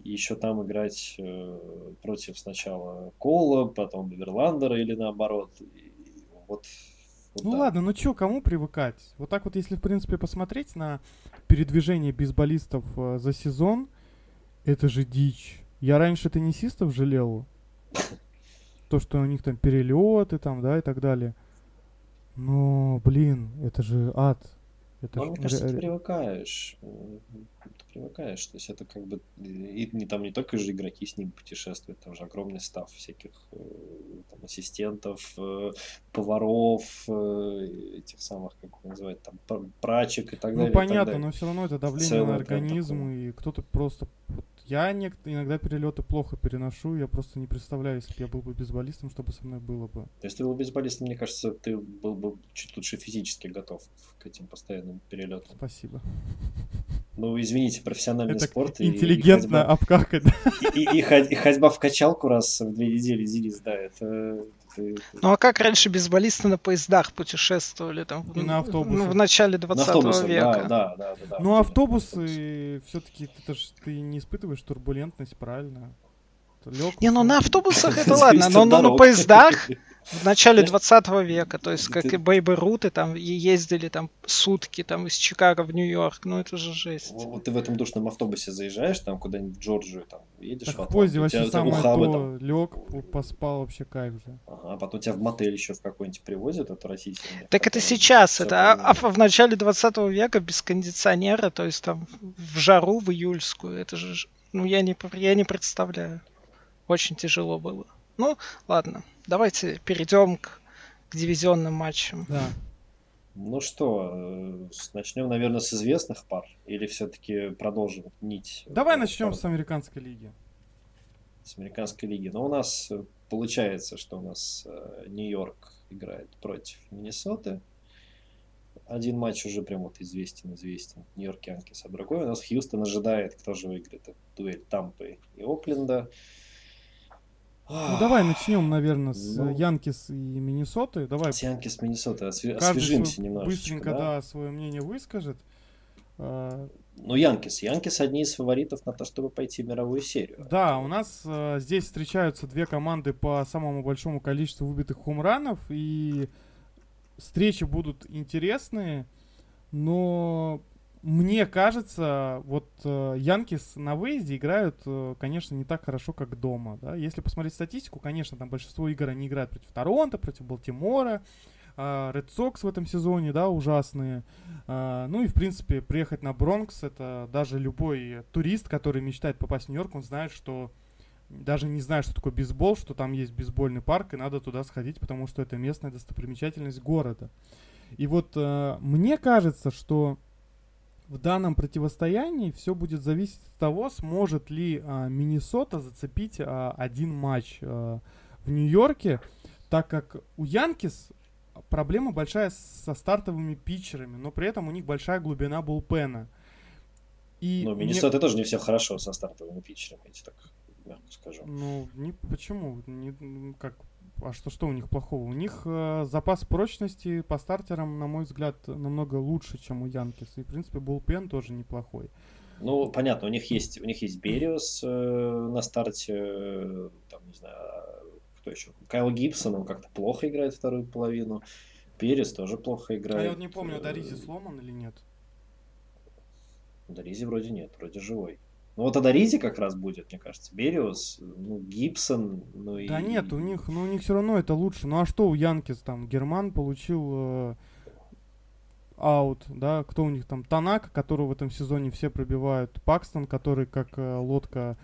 еще там играть э, против сначала Кола, потом Верландера или наоборот. И вот, вот ну так. ладно, ну чё, кому привыкать? Вот так вот, если, в принципе, посмотреть на передвижение бейсболистов э, за сезон, это же дичь. Я раньше теннисистов жалел. То, что у них там перелеты там, да, и так далее. Но, блин, это же ад. Это ну, ж... мне кажется, ты привыкаешь. Ты привыкаешь. То есть это как бы и не там не только же игроки с ним путешествуют, там же огромный став всяких э, там, ассистентов, э, поваров, э, этих самых, как его называют, там прачек и так ну, далее. Ну понятно, но все равно это давление Целое на организм, и кто-то просто я иногда перелеты плохо переношу, я просто не представляю, если бы я был бы бейсболистом, что бы со мной было бы. Если ты был бейсболистом, мне кажется, ты был бы чуть лучше физически готов к этим постоянным перелетам. Спасибо. Ну, извините, профессиональный Это спорт. Интеллигентно и, и обкакать. И, и, и, и ходьба в качалку раз в две недели, Зилис, да, это ну а как раньше бейсболисты на поездах путешествовали там? И на автобусах. Ну, в начале 20 века. Да, да, да, да, ну автобусы, все-таки ты, ты не испытываешь турбулентность, правильно? Лег, не, ну на автобусах это ладно, но, но на поездах в начале 20 века, то есть как и Бейбы Руты там ездили там сутки там из Чикаго в Нью-Йорк, ну это же жесть. Вот ты в этом душном автобусе заезжаешь там куда-нибудь в Джорджию, там едешь так в поезде вообще самое то, лег, поспал, вообще кайф же. Ага, а потом тебя в мотель еще в какой-нибудь привозят, это российский. Так это сейчас, это, а, а в начале 20 века без кондиционера, то есть там в жару, в июльскую, это же, ну я не, я не представляю. Очень тяжело было. Ну, ладно, давайте перейдем к, к дивизионным матчам. Да. Ну что, э, начнем, наверное, с известных пар, или все-таки продолжим нить? Давай начнем с американской лиги. С американской лиги. Но у нас э, получается, что у нас э, Нью-Йорк играет против Миннесоты. Один матч уже прям вот известен, известен. Нью-Йорк Янкис. А другой у нас Хьюстон ожидает, кто же выиграет эту дуэль Тампы и Окленда. Ну давай начнем, наверное, с ну, Янкис и Миннесоты. Давай. С Янкис Миннесоты, осве- освежимся немножечко. Быстренько, да? да, свое мнение выскажет. А, ну, Янкис. Янкис одни из фаворитов на то, чтобы пойти в мировую серию. Да, у нас э, здесь встречаются две команды по самому большому количеству выбитых хумранов, и встречи будут интересные, но мне кажется, вот э, Янкис на выезде играют, э, конечно, не так хорошо, как дома. Да? Если посмотреть статистику, конечно, там большинство игр они играют против Торонто, против Балтимора, э, Red Sox в этом сезоне, да, ужасные. Э, ну и, в принципе, приехать на Бронкс, это даже любой турист, который мечтает попасть в Нью-Йорк, он знает, что даже не знает, что такое бейсбол, что там есть бейсбольный парк, и надо туда сходить, потому что это местная достопримечательность города. И вот э, мне кажется, что в данном противостоянии все будет зависеть от того, сможет ли а, Миннесота зацепить а, один матч а, в Нью-Йорке, так как у Янкис проблема большая со стартовыми питчерами, но при этом у них большая глубина булпена. И ну, Миннесота мне... тоже не все хорошо со стартовыми питчерами, я так мягко скажу. Ну, не, почему? Не, как а что, что у них плохого? У них э, запас прочности по стартерам, на мой взгляд, намного лучше, чем у Янкис. И, в принципе, Булпен тоже неплохой. Ну, понятно, у них есть, у них есть Бериус э, на старте, э, там, не знаю, кто еще? Кайл Гибсон, он как-то плохо играет вторую половину. Перес тоже плохо играет. А я вот не помню, Даризи сломан или нет? Даризи вроде нет, вроде живой. Ну вот тогда Ризи как раз будет, мне кажется. Бериус, ну, Гибсон, ну и... Да нет, у них, ну у них все равно это лучше. Ну а что у Янкис там? Герман получил э, аут, да? Кто у них там? Танак, которого в этом сезоне все пробивают. Пакстон, который как э, лодка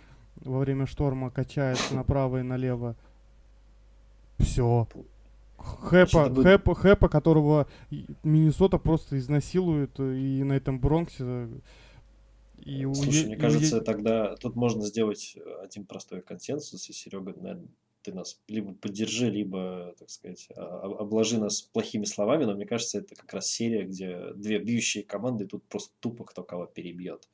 во время шторма качается направо и налево. Все. Хэпа, будет- Хэпа, Хэпа, которого Миннесота просто изнасилует э, и на этом Бронксе. Э, И у Слушай, Е- мне и у кажется, Е- тогда тут можно сделать один простой консенсус, и Серега, наверное, ты нас либо поддержи, либо, так сказать, а- об- обложи нас плохими словами, но мне кажется, это как раз серия, где две бьющие команды, тут просто тупо кто кого перебьет.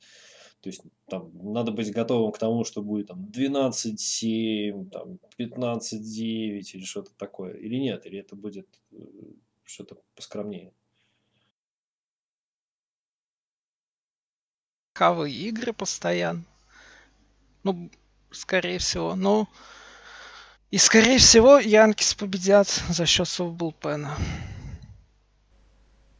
То есть там надо быть готовым к тому, что будет там 12-7, там 15-9 или что-то такое. Или нет, или это будет э, что-то поскромнее. Кавы игры постоянно. Ну, скорее всего. Ну, и скорее всего Янкис победят за счет своего булпена. ну,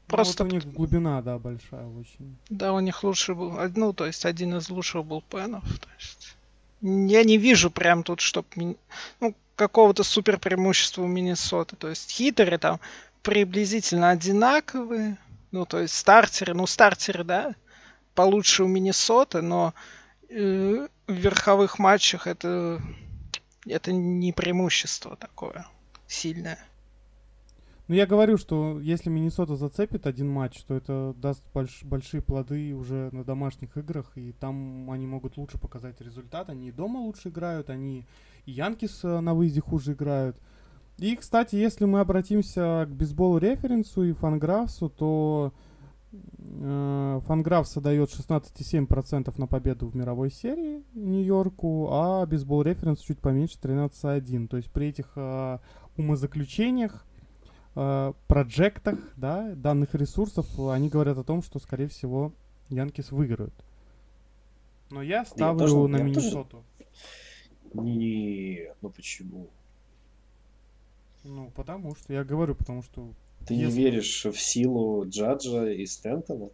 Просто, вот у них глубина, да, большая очень. да, у них лучший был, ну, то есть один из лучших булпенов. То есть, я не вижу прям тут, чтоб, ну, какого-то супер преимущества у Миннесоты. То есть хитеры там приблизительно одинаковые. Ну, то есть стартеры, ну, стартеры, да, получше у Миннесоты, но э, в верховых матчах это, это не преимущество такое сильное. Ну, я говорю, что если Миннесота зацепит один матч, то это даст больш- большие плоды уже на домашних играх, и там они могут лучше показать результат. Они и дома лучше играют, они и Янкис э, на выезде хуже играют. И, кстати, если мы обратимся к бейсбол-референсу и Фанграфсу, то э, Фанграфса дает 16,7% на победу в мировой серии Нью-Йорку, а бейсбол-референс чуть поменьше 13,1%. То есть при этих э, умозаключениях э, проектах, да, данных ресурсов, они говорят о том, что, скорее всего, Янкис выиграют. Но я ставлю тоже- на я тоже- Миннесоту. Не, ну почему? Ну, потому что, я говорю, потому что... Ты Если- не веришь в силу Джаджа и Стентона?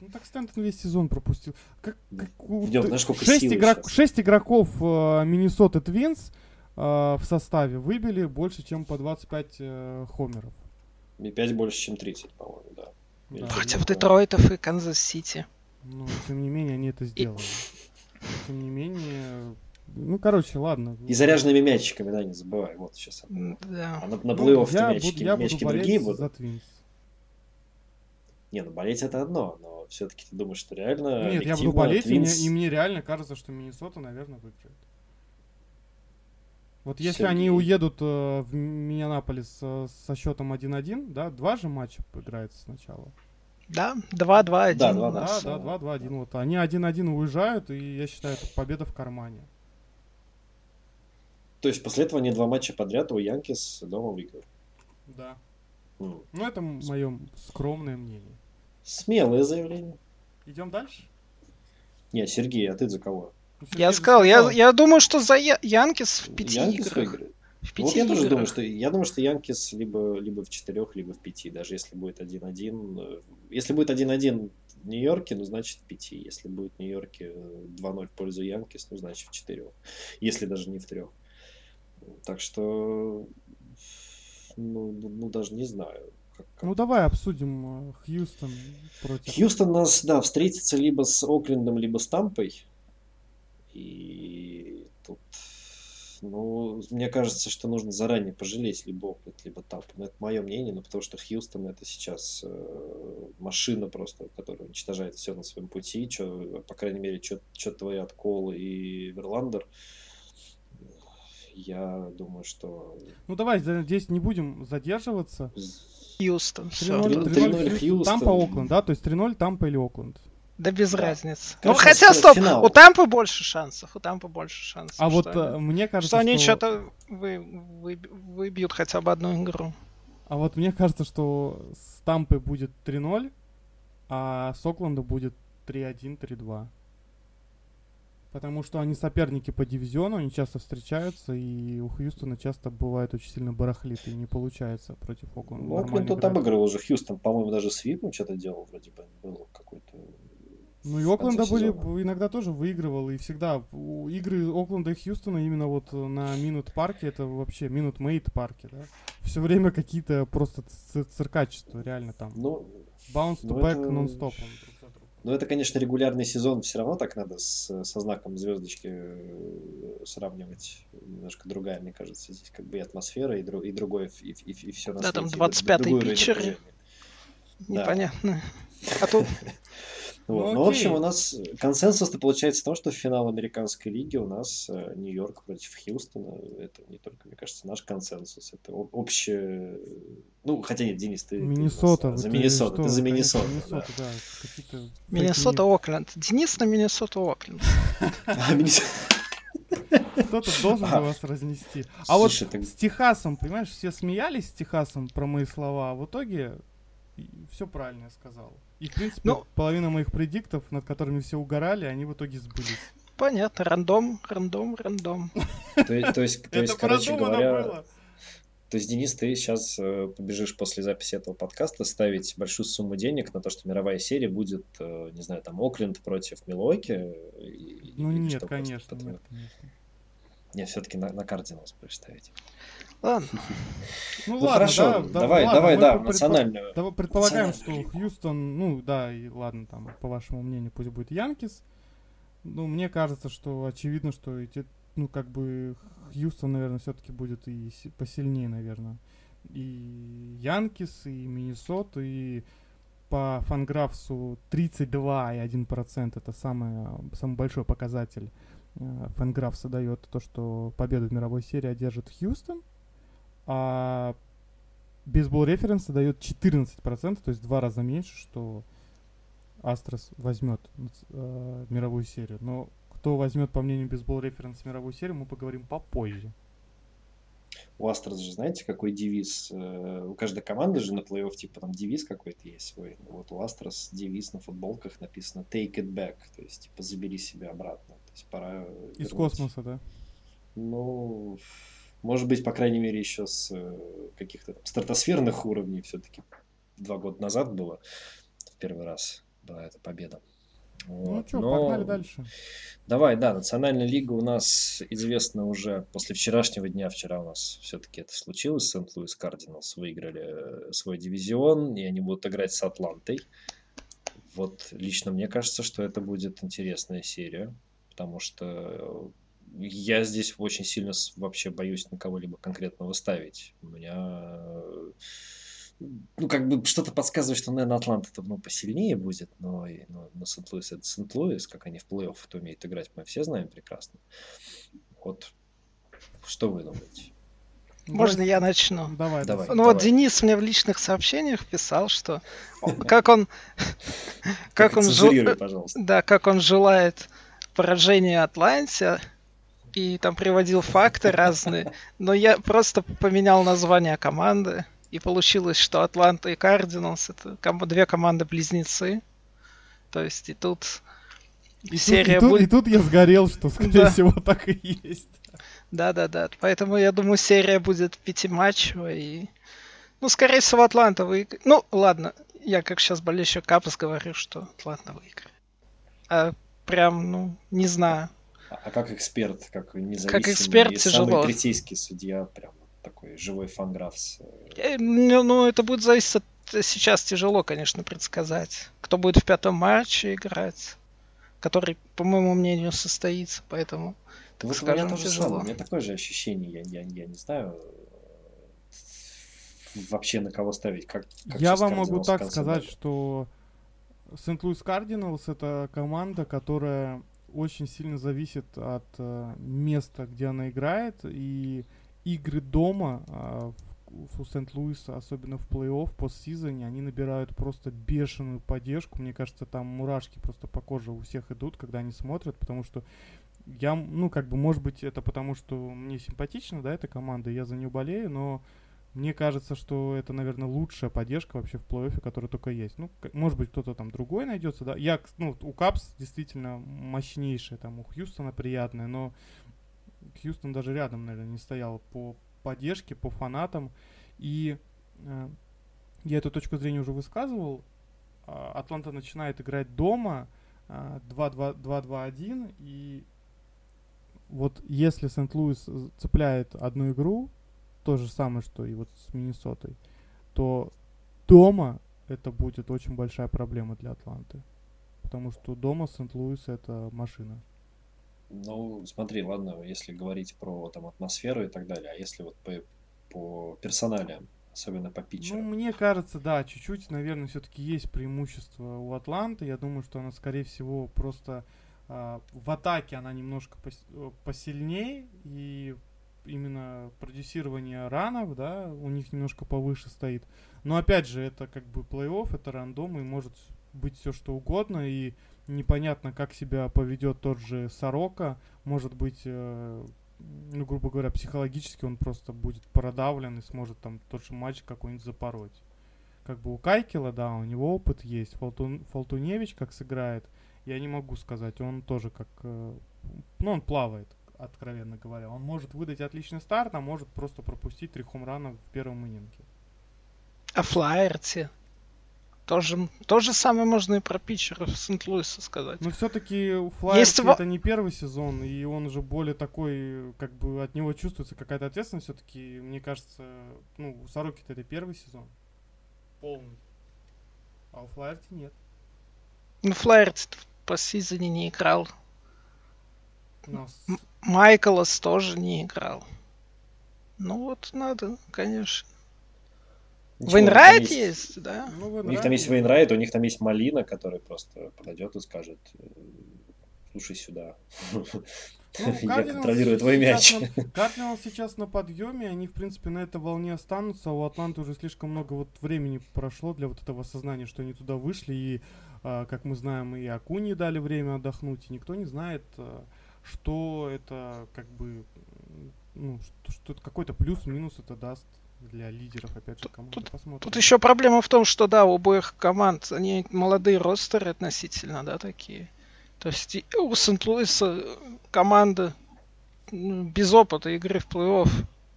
Ну, так Стэнтон весь сезон пропустил. Как, как у- ты- знаешь, сколько шесть, игрок- шесть игроков э, Миннесоты Твинс э, в составе выбили больше, чем по 25 э, хомеров. И 5 больше, чем 30, по-моему, да. Да. Против. Детройтов и Канзас-Сити. Ну, тем не менее, они это сделали. Тем не менее... Ну, короче, ладно. И заряженными мячиками, да, не забывай. Вот сейчас. Да. А на, на Ну, плей-офф я мячики, буду, я буду мячики болеть другие за будут. Twins. Не, ну болеть это одно, но все-таки ты думаешь, что реально Нет, я буду болеть, и мне, Twins- и мне реально кажется, что Миннесота, наверное, выиграет. Вот если Сергей. они уедут э, в Миннеаполис э, со счетом 1-1, да, два же матча играется сначала. Да, 2-2-1. Да, два, Да, да, да, 2-2-1. Вот. Они 1-1 уезжают, и я считаю, это победа в кармане. То есть после этого они два матча подряд у Янкис дома выиграют. Да. М. Ну, это мое скромное мнение. Смелое заявление. Идем дальше? Не, Сергей, а ты за кого? Ну, Сергей Я сказал, я, я думаю, что за Я- Янкис в пяти Янкис играх. выиграет. В Вот пяти я тоже играх. думаю, что я думаю, что Янкис либо, либо в четырех, либо в пяти. Даже если будет 1-1. э, Если будет 1-1 в Нью-Йорке, ну значит в пяти. Если будет в Нью-Йорке э, 2-0 в пользу Янкис, ну значит в четырех. Если даже не в трех. Так что ну, ну, ну, даже не знаю. как- как. Ну, давай обсудим э, Хьюстон против... Хьюстон нас, да, встретится либо с Оклендом, либо с Тампой. И тут, ну, мне кажется, что нужно заранее пожалеть либо Окленд, либо Тампу. Но это мое мнение, но потому что Хьюстон это сейчас э, машина просто, которая уничтожает все на своем пути. Чё, по крайней мере, что творят Кол и Верландер. Я думаю, что Ну, давай здесь не будем задерживаться. Хьюстон. Все. 3-0 3-0 3-0 Хьюстон. Тампа, Окленд, да? То есть 3-0 Тампа или Окленд. Да без Да. разницы. Ну, Конечно, хотя, с- стоп, финал. у Тампы больше шансов. У Тампы больше шансов. А вот что, э, мне кажется, что они что-то вы, вы- выбьют хотя бы одну игру. А вот мне кажется, что с Тампой будет 3-0, а с Оклендом будет 3-1, 3-2. Потому что они соперники по дивизиону, они часто встречаются, и у Хьюстона часто бывает очень сильно барахлит, и не получается против Окленда. Ну, Окленд тут обыгрывал уже Хьюстон, по-моему, даже свип ну, что-то делал вроде бы. Был какой-то Ну и Окленда были иногда тоже выигрывал, и всегда у игры Окленда и Хьюстона именно вот на Минут парке, это вообще Минут Мейт парке, да, все время какие-то просто циркачества, реально там. Ну, Bounce to ну, back это... нон-стоп. Ну, это, конечно, регулярный сезон, все равно так надо с, со знаком звездочки э, сравнивать. Немножко другая, мне кажется, здесь как бы и атмосфера, и, дру, и другое, и, и, и все на Да, свете, там 25-й питчер. Непонятно. Да. А тут Вот. Ну, ну, в общем, у нас консенсус-то получается в том, что в финал американской лиги у нас э, Нью-Йорк против Хьюстона. Это не только, мне кажется, наш консенсус. Это общее... Ну, хотя нет, Денис, ты... Миннесота. Ты за Миннесоту. Ты за Миннесоту. Миннесота, да. да. Миннесота, Окленд. Денис на Миннесота, Окленд. Кто-то должен а. вас разнести. А вот с Техасом, понимаешь, все смеялись с Техасом про мои слова, а в итоге все правильно я сказал. И, в принципе, ну, половина моих предиктов, над которыми все угорали, они в итоге сбылись. Понятно, рандом, рандом, рандом. То есть, то есть, то есть короче говоря, то есть, Денис, ты сейчас э, побежишь после записи этого подкаста ставить большую сумму денег на то, что мировая серия будет, э, не знаю, там, Окленд против Милуоки? Ну нет, конечно, нет, конечно. Нет, все-таки на, на Кардиналс будешь ставить. Ладно. Ну, ну ладно, хорошо, да, давай, ладно, давай, да, национальную. Давай предполагаем, что Хьюстон, ну да, и ладно, там, по вашему мнению, пусть будет Янкис. Ну, мне кажется, что очевидно, что эти, ну, как бы, Хьюстон, наверное, все-таки будет и посильнее, наверное. И Янкис, и Миннесот, и по фанграфсу 32,1% это самый, самый большой показатель. Э, Фанграфса дает то, что победу в мировой серии одержит Хьюстон а бейсбол референса дает 14%, то есть в два раза меньше, что Астрос возьмет э, мировую серию. Но кто возьмет, по мнению бейсбол референс мировую серию, мы поговорим попозже. У Астрос же, знаете, какой девиз? Э, у каждой команды же на плей-офф типа там девиз какой-то есть свой. Вот у Астрос девиз на футболках написано «Take it back», то есть типа «забери себя обратно». То есть пора... Из вернуть. космоса, да? Ну, может быть, по крайней мере, еще с э, каких-то стратосферных уровней все-таки два года назад было в первый раз была эта победа. Ну вот. Ну что, Но... погнали дальше. Давай, да, Национальная лига у нас известна уже после вчерашнего дня. Вчера у нас все-таки это случилось. Сент-Луис Кардиналс выиграли э, свой дивизион, и они будут играть с Атлантой. Вот лично мне кажется, что это будет интересная серия, потому что я здесь очень сильно вообще боюсь на кого-либо конкретного ставить. У меня ну, как бы что-то подсказывает, что, наверное, Атланта там, ну, посильнее будет, но, но, но Сент-Луис это Сент-Луис, как они в плей-офф умеют играть, мы все знаем прекрасно. Вот, что вы думаете? Можно я начну? Давай, давай. Ну давай. вот Денис мне в личных сообщениях писал, что как он, как он, да, как он желает поражения Атланте, и там приводил факты разные, но я просто поменял название команды, и получилось, что Атланта и Кардиналс это две команды-близнецы. То есть и тут и серия тут, и, будет... тут, и тут я сгорел, что, скорее да. всего, так и есть. Да-да-да, поэтому я думаю, серия будет пятиматчевая и... Ну, скорее всего, Атланта выиграет. Ну, ладно, я как сейчас болельщик Капс говорю, что Атланта выиграет. А прям, ну, не знаю. А как эксперт, как независимый как эксперт и тяжело. самый третейский судья, прям такой живой фанграфс. Э, ну, ну, это будет зависеть от... Сейчас тяжело, конечно, предсказать. Кто будет в пятом матче играть, который, по моему мнению, состоится, поэтому... Так вот скажем, у меня тоже тяжело. самое. У меня такое же ощущение, я, я, я не знаю вообще на кого ставить. Как, как я вам могу так сказать, что Сент-Луис Кардиналс это команда, которая очень сильно зависит от э, места, где она играет, и игры дома э, в, у Сент-Луиса, особенно в плей-офф, постсезоне, они набирают просто бешеную поддержку. Мне кажется, там мурашки просто по коже у всех идут, когда они смотрят, потому что я, ну, как бы, может быть, это потому, что мне симпатична, да, эта команда, я за нее болею, но мне кажется, что это, наверное, лучшая поддержка вообще в плей-оффе, которая только есть. Ну, может быть, кто-то там другой найдется, да. Я, ну, у Капс действительно мощнейшая, там, у Хьюстона приятная, но Хьюстон даже рядом, наверное, не стоял по поддержке, по фанатам. И э, я эту точку зрения уже высказывал. А, Атланта начинает играть дома, 2-2-1, а, и вот если Сент-Луис цепляет одну игру, то же самое, что и вот с Миннесотой, то дома это будет очень большая проблема для Атланты. Потому что дома Сент-Луис это машина. Ну, смотри, ладно, если говорить про там атмосферу и так далее, а если вот по, по персоналиям, особенно по питчеру? Ну, мне кажется, да, чуть-чуть, наверное, все-таки есть преимущество у Атланты. Я думаю, что она, скорее всего, просто э, в атаке она немножко пос э, посильнее, и именно продюсирование ранов, да, у них немножко повыше стоит. Но опять же, это как бы плей-офф, это рандом, и может быть все что угодно, и непонятно, как себя поведет тот же Сорока. Может быть, э, ну, грубо говоря, психологически он просто будет продавлен и сможет там тот же матч какой-нибудь запороть. Как бы у Кайкела, да, у него опыт есть. Фалтун, Фалтуневич как сыграет, я не могу сказать. Он тоже как... Э, ну, он плавает, откровенно говоря. Он может выдать отличный старт, а может просто пропустить три хумрана в первом ининге. А Флайерти? Тоже, то же самое можно и про питчеров Сент-Луиса сказать. Но все-таки у Флайерс это не первый сезон, и он уже более такой, как бы от него чувствуется какая-то ответственность все-таки. Мне кажется, ну, у Сороки это первый сезон. Полный. А у Флайерти нет. Ну, Флайерти по сезоне не играл. Но... Майклас тоже не играл. Ну вот надо, конечно. Ничего, Вейнрайт есть, есть, да? Ну, у них там есть Вейнрайт, у них там есть Малина, который просто подойдет и скажет, «Э, слушай сюда. Ну, Я контролирую твой мяч. Кардинал сейчас на подъеме, они, в принципе, на этой волне останутся. У Атланты уже слишком много вот времени прошло для вот этого осознания, что они туда вышли. И, а, как мы знаем, и Акуни дали время отдохнуть. И никто не знает, а, что это, как бы, ну, что, что какой-то плюс-минус это даст для лидеров, опять же, команды. Тут, Посмотрим. тут еще проблема в том, что, да, у обоих команд, они молодые ростеры относительно, да, такие. То есть у Сент-Луиса команда ну, без опыта игры в плей-офф.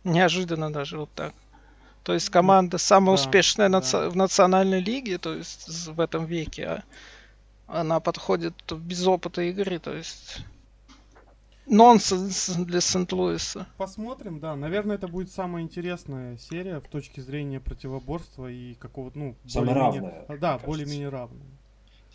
Неожиданно даже вот так. То есть команда самая да, успешная да. Наци- в национальной лиге, то есть в этом веке, а она подходит без опыта игры, то есть нонсенс для Сент-Луиса. Посмотрим, да. Наверное, это будет самая интересная серия в точке зрения противоборства и какого-то, ну, Самая равная. Да, более-менее равная.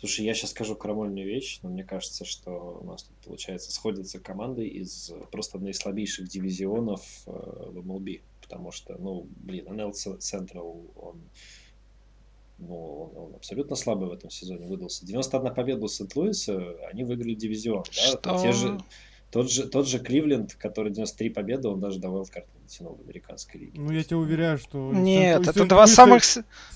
Слушай, я сейчас скажу крамольную вещь, но мне кажется, что у нас тут, получается, сходятся команды из просто одной из слабейших дивизионов э, в MLB. Потому что, ну, блин, NL Central, он, ну, он, он абсолютно слабый в этом сезоне выдался. 91 победа у Сент-Луиса, они выиграли дивизион. Что? Да? Те же, тот же, тот же Кливленд, который 93 победы, он даже до wildcard не дотянул в американской лиге. Ну, я тебе уверяю, что... Нет, это два самых,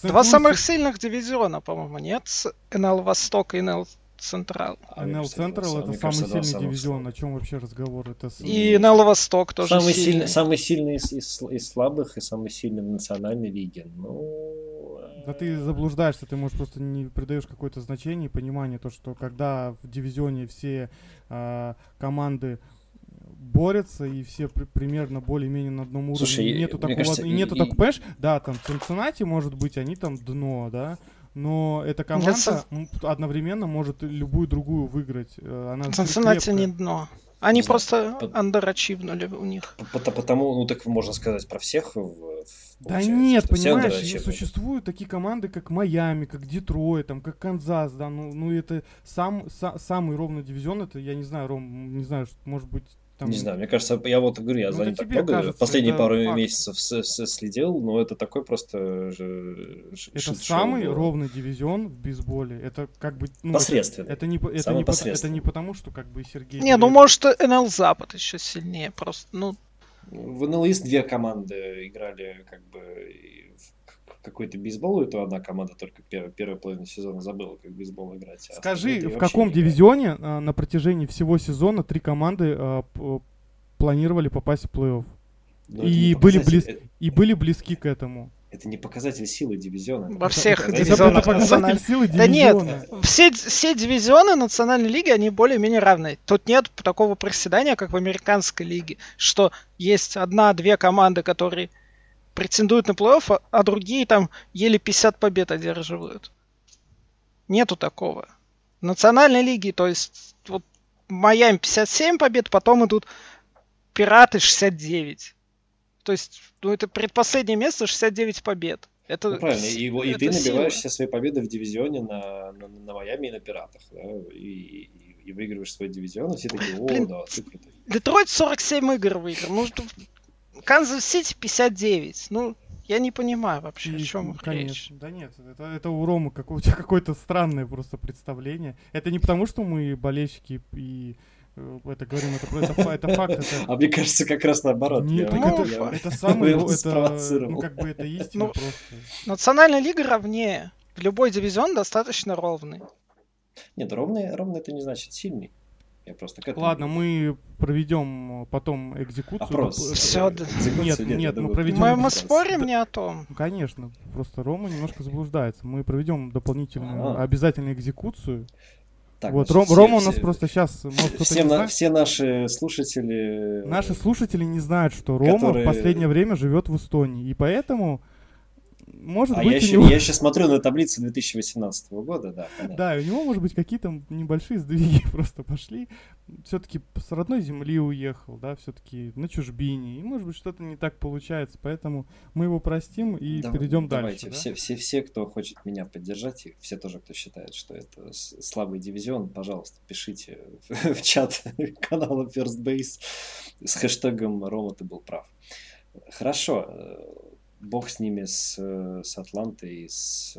два самых сильных дивизиона, по-моему, нет? НЛ Восток и НЛ Централ. А НЛ Централ это самый сильный дивизион, о чем вообще разговор? Это и НЛ Восток тоже самый сильный. сильный. Самый сильный из, из, из слабых и самый сильный в национальной лиге. Ну, да ты заблуждаешься, ты, может, просто не придаешь какое-то значение и понимание, то, что когда в дивизионе все э, команды борются и все при, примерно более-менее на одном уровне. Слушай, и нету такого, кажется, и нету и, такого, понимаешь, да, там Цинциннати может быть, они там дно, да, но эта команда одновременно может любую другую выиграть. Э, она Цинциннати не дно. Они не просто андерачивнули у них. Потому, ну так можно сказать про всех. Да нет, понимаешь, существуют такие команды, как Майами, как Детройт, там, как Канзас, да, ну, ну это сам, са, самый ровный дивизион, это, я не знаю, Ром, не знаю, может быть, там... Не знаю, мне кажется, я вот говорю, я ну, за ним так много кажется, последние пару факт. месяцев с, с, следил, но это такой просто же, Это самый был. ровный дивизион в бейсболе. Это как бы... Ну, Посредственно. Это, это, не, это, не, это не потому, что как бы Сергей... Не, ну может НЛ Запад еще сильнее просто, ну... В НЛ есть две команды играли как бы какой-то бейсбол, и то одна команда только первая, первая половина сезона забыла, как бейсбол играть. А Скажи, в каком дивизионе а, на протяжении всего сезона три команды а, планировали попасть в плей-офф? Ну, и, были близ... это... и были близки к этому. Это не показатель силы дивизиона. Во всех дивизионах. Это показатель силы дивизиона. Да нет, все, все дивизионы национальной лиги, они более-менее равны. Тут нет такого проседания, как в американской лиге, что есть одна-две команды, которые претендуют на плей-офф, а, а другие там еле 50 побед одерживают. Нету такого. национальной лиги, то есть вот Майами 57 побед, потом идут Пираты 69. То есть, ну это предпоследнее место 69 побед. Это, ну, правильно, и, и ты набиваешь все свои победы в дивизионе на, на, на Майами и на Пиратах, да, и, и, и выигрываешь свой дивизион, и все такие, о, Блин, да, ты крутой. Детройт 47 игр выиграл, ну, Канзас Сити 59, ну, я не понимаю вообще, и, о чем конечно. речь. Да нет, это, это у Ромы какое- у тебя какое-то странное просто представление. Это не потому, что мы болельщики и э, это говорим, это, это, это факт. Это... А мне кажется, как раз наоборот. Нет, я, это, я, это самое, это, ну, как бы это истина ну, просто. Национальная лига ровнее. Любой дивизион достаточно ровный. Нет, ровный, ровный это не значит сильный. Я просто к этому... Ладно, мы проведем э, потом экзекуцию. Опрос. Все, да. Нет, нет, нет мы проведем... Мы, мы спорим не о том. Конечно, просто Рома немножко заблуждается. Мы проведем дополнительную, А-а-а. обязательную экзекуцию. Так, вот, значит, Ром, Рома у нас все, просто сейчас... Может, все, на, все наши слушатели... Наши слушатели не знают, что Рома которые... в последнее время живет в Эстонии. И поэтому может а быть, я, еще, него... я еще смотрю на таблицу 2018 года, да. Понятно. Да, у него, может быть, какие-то небольшие сдвиги просто пошли. Все-таки с родной земли уехал, да, все-таки на чужбине. И, может быть, что-то не так получается. Поэтому мы его простим и да, перейдем давайте. дальше. Все, да? все, все, кто хочет меня поддержать, и все тоже, кто считает, что это слабый дивизион, пожалуйста, пишите в чат канала First Base с хэштегом «Рома, ты был прав». Хорошо бог с ними, с, с Атлантой, с,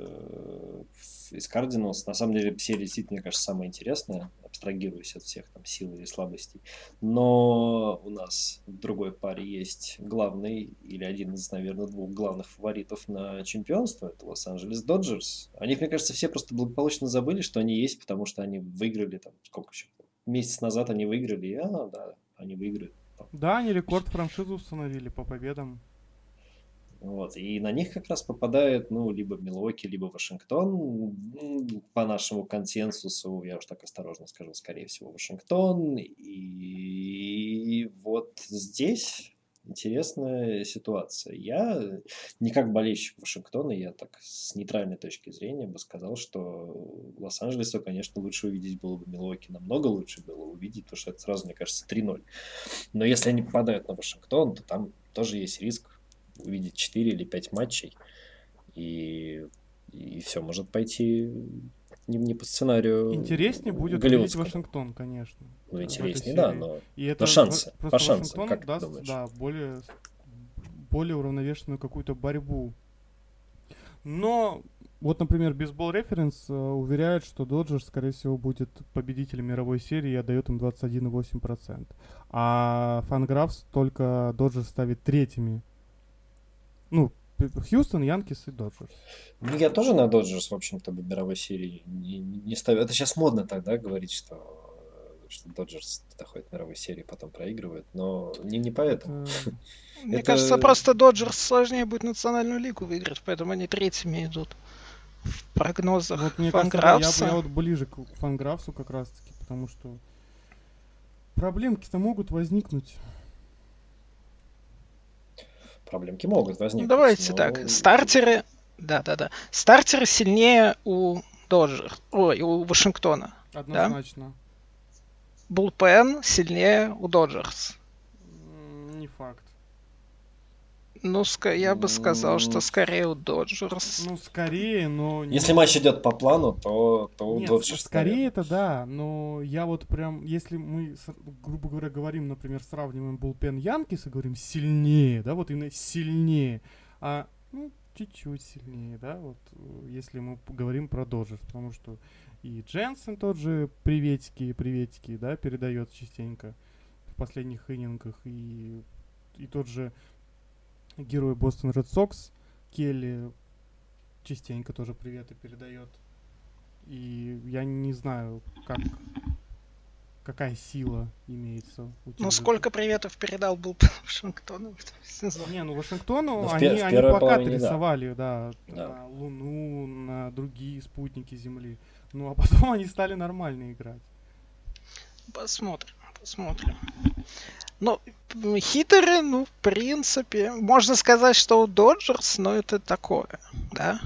с Кардиналс. На самом деле серия действительно, мне кажется, самая интересная, абстрагируясь от всех там сил и слабостей. Но у нас в другой паре есть главный, или один из, наверное, двух главных фаворитов на чемпионство. Это Лос-Анджелес Доджерс. О них, мне кажется, все просто благополучно забыли, что они есть, потому что они выиграли там, сколько еще, месяц назад они выиграли, и, а, да, они выиграли. Да, они рекорд франшизы установили по победам. Вот. И на них как раз попадает, ну, либо Милуоки, либо Вашингтон. По нашему консенсусу, я уж так осторожно скажу, скорее всего, Вашингтон. И вот здесь интересная ситуация. Я не как болельщик Вашингтона, я так с нейтральной точки зрения бы сказал, что Лос-Анджелесу, конечно, лучше увидеть было бы Милуоки, намного лучше было увидеть, потому что это сразу, мне кажется, 3-0. Но если они попадают на Вашингтон, то там тоже есть риск увидеть 4 или 5 матчей, и, и все может пойти не, не по сценарию. Интереснее будет увидеть Вашингтон, конечно. Ну, интереснее, да, но, и это но шансы. По шансам, как даст, ты думаешь? Да, более, более уравновешенную какую-то борьбу. Но вот, например, Бейсбол Референс э, уверяет, что Доджерс, скорее всего, будет победителем мировой серии и отдает им 21,8%. А Фанграфс только Доджерс ставит третьими ну, Хьюстон, Янкис и Доджерс. Ну, я тоже на Доджерс, в общем-то, в мировой серии не, не ставлю. Это сейчас модно тогда говорить, что что Доджерс доходит в мировой серии, потом проигрывает, но не, не поэтому. Это... Мне Это... кажется, просто Доджерс сложнее будет национальную лигу выиграть, поэтому они третьими идут в прогнозах вот, мне Фанграфса. Кажется, я, я вот ближе к Фанграфсу как раз-таки, потому что проблемки-то могут возникнуть проблемки могут возникнуть. Давайте но... так, стартеры, да-да-да, стартеры сильнее у Доджер, ой, у Вашингтона. Однозначно. Да? Булпен сильнее у Доджерс. Не факт. Ну, я бы сказал, что скорее у Доджерс. Ну, скорее, но... Если матч идет по плану, то, то у Доджерс. Скорее это да, но я вот прям, если мы, грубо говоря, говорим, например, сравниваем Булпен Янкис и говорим сильнее, да, вот именно сильнее, а, ну, чуть-чуть сильнее, да, вот, если мы говорим про Доджерс, потому что и Дженсен тот же приветики, приветики, да, передает частенько в последних иннингах, и, и тот же герой Бостон Ред Сокс. Келли частенько тоже приветы передает. И я не знаю, как какая сила имеется у тебя. Ну, сколько приветов передал был Вашингтону Не, ну Вашингтону ну, они, они плакаты рисовали, да, да, на Луну, на другие спутники Земли. Ну, а потом они стали нормально играть. Посмотрим, посмотрим. Ну, хитеры, ну, в принципе, можно сказать, что у Доджерс, но это такое, да?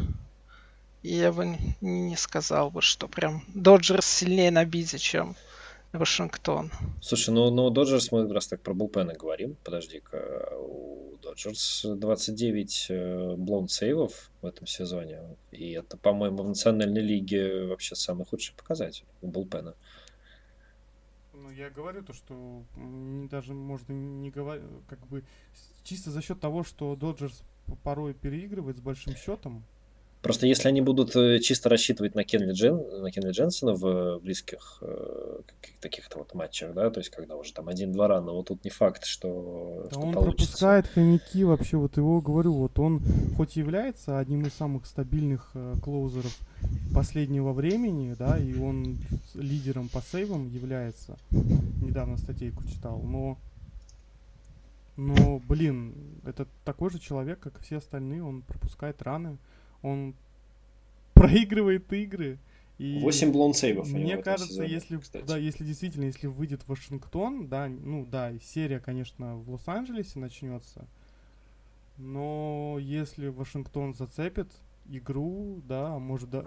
я бы не сказал бы, что прям Доджерс сильнее на бизе, чем Вашингтон. Слушай, ну, ну Доджерс, мы раз так про булпены говорим, подожди-ка, у Доджерс 29 э, блонд сейвов в этом сезоне, и это, по-моему, в национальной лиге вообще самый худший показатель у булпена. Ну, я говорю то, что даже можно не говорить, как бы, чисто за счет того, что Доджерс порой переигрывает с большим счетом, Просто если они будут э, чисто рассчитывать на Кенли, Джен, на Кенли Дженсона в близких э, таких-то вот матчах, да, то есть когда уже там один-два рана, вот тут не факт, что, да что он получится. пропускает хомяки вообще, вот его говорю, вот он хоть и является одним из самых стабильных э, клоузеров последнего времени, да, и он лидером по сейвам является, недавно статейку читал, но но, блин, это такой же человек, как и все остальные, он пропускает раны, он проигрывает игры. И 8 блон сейвов. Мне кажется, сезоне, если, да, если действительно, если выйдет Вашингтон, да, ну да, серия, конечно, в Лос-Анджелесе начнется. Но если Вашингтон зацепит игру, да, может да,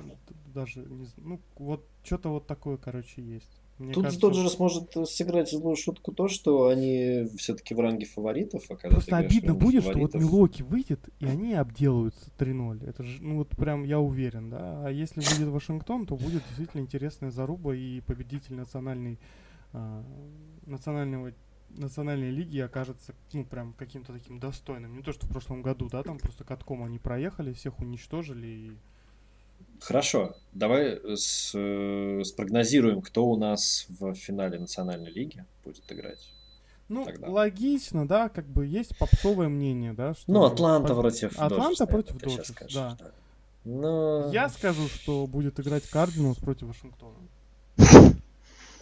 даже, не, ну вот что-то вот такое, короче, есть. Мне Тут кажется, Доджерс может сыграть злую шутку то, что они все-таки в ранге фаворитов. А когда Просто обидно будет, фаворитов... что вот Милоки выйдет, и они обделаются 3-0. Это же, ну вот прям я уверен, да. А если выйдет Вашингтон, то будет действительно интересная заруба, и победитель национальной, э, национального национальной лиги окажется, ну, прям каким-то таким достойным. Не то, что в прошлом году, да, там просто катком они проехали, всех уничтожили и Хорошо, давай с, э, спрогнозируем, кто у нас в финале национальной лиги будет играть. Ну, тогда. логично, да, как бы есть попсовое мнение, да. Что ну, Атланта против Атланта против Доджерс, да. да. Но... Я скажу, что будет играть Кардиналс против Вашингтона.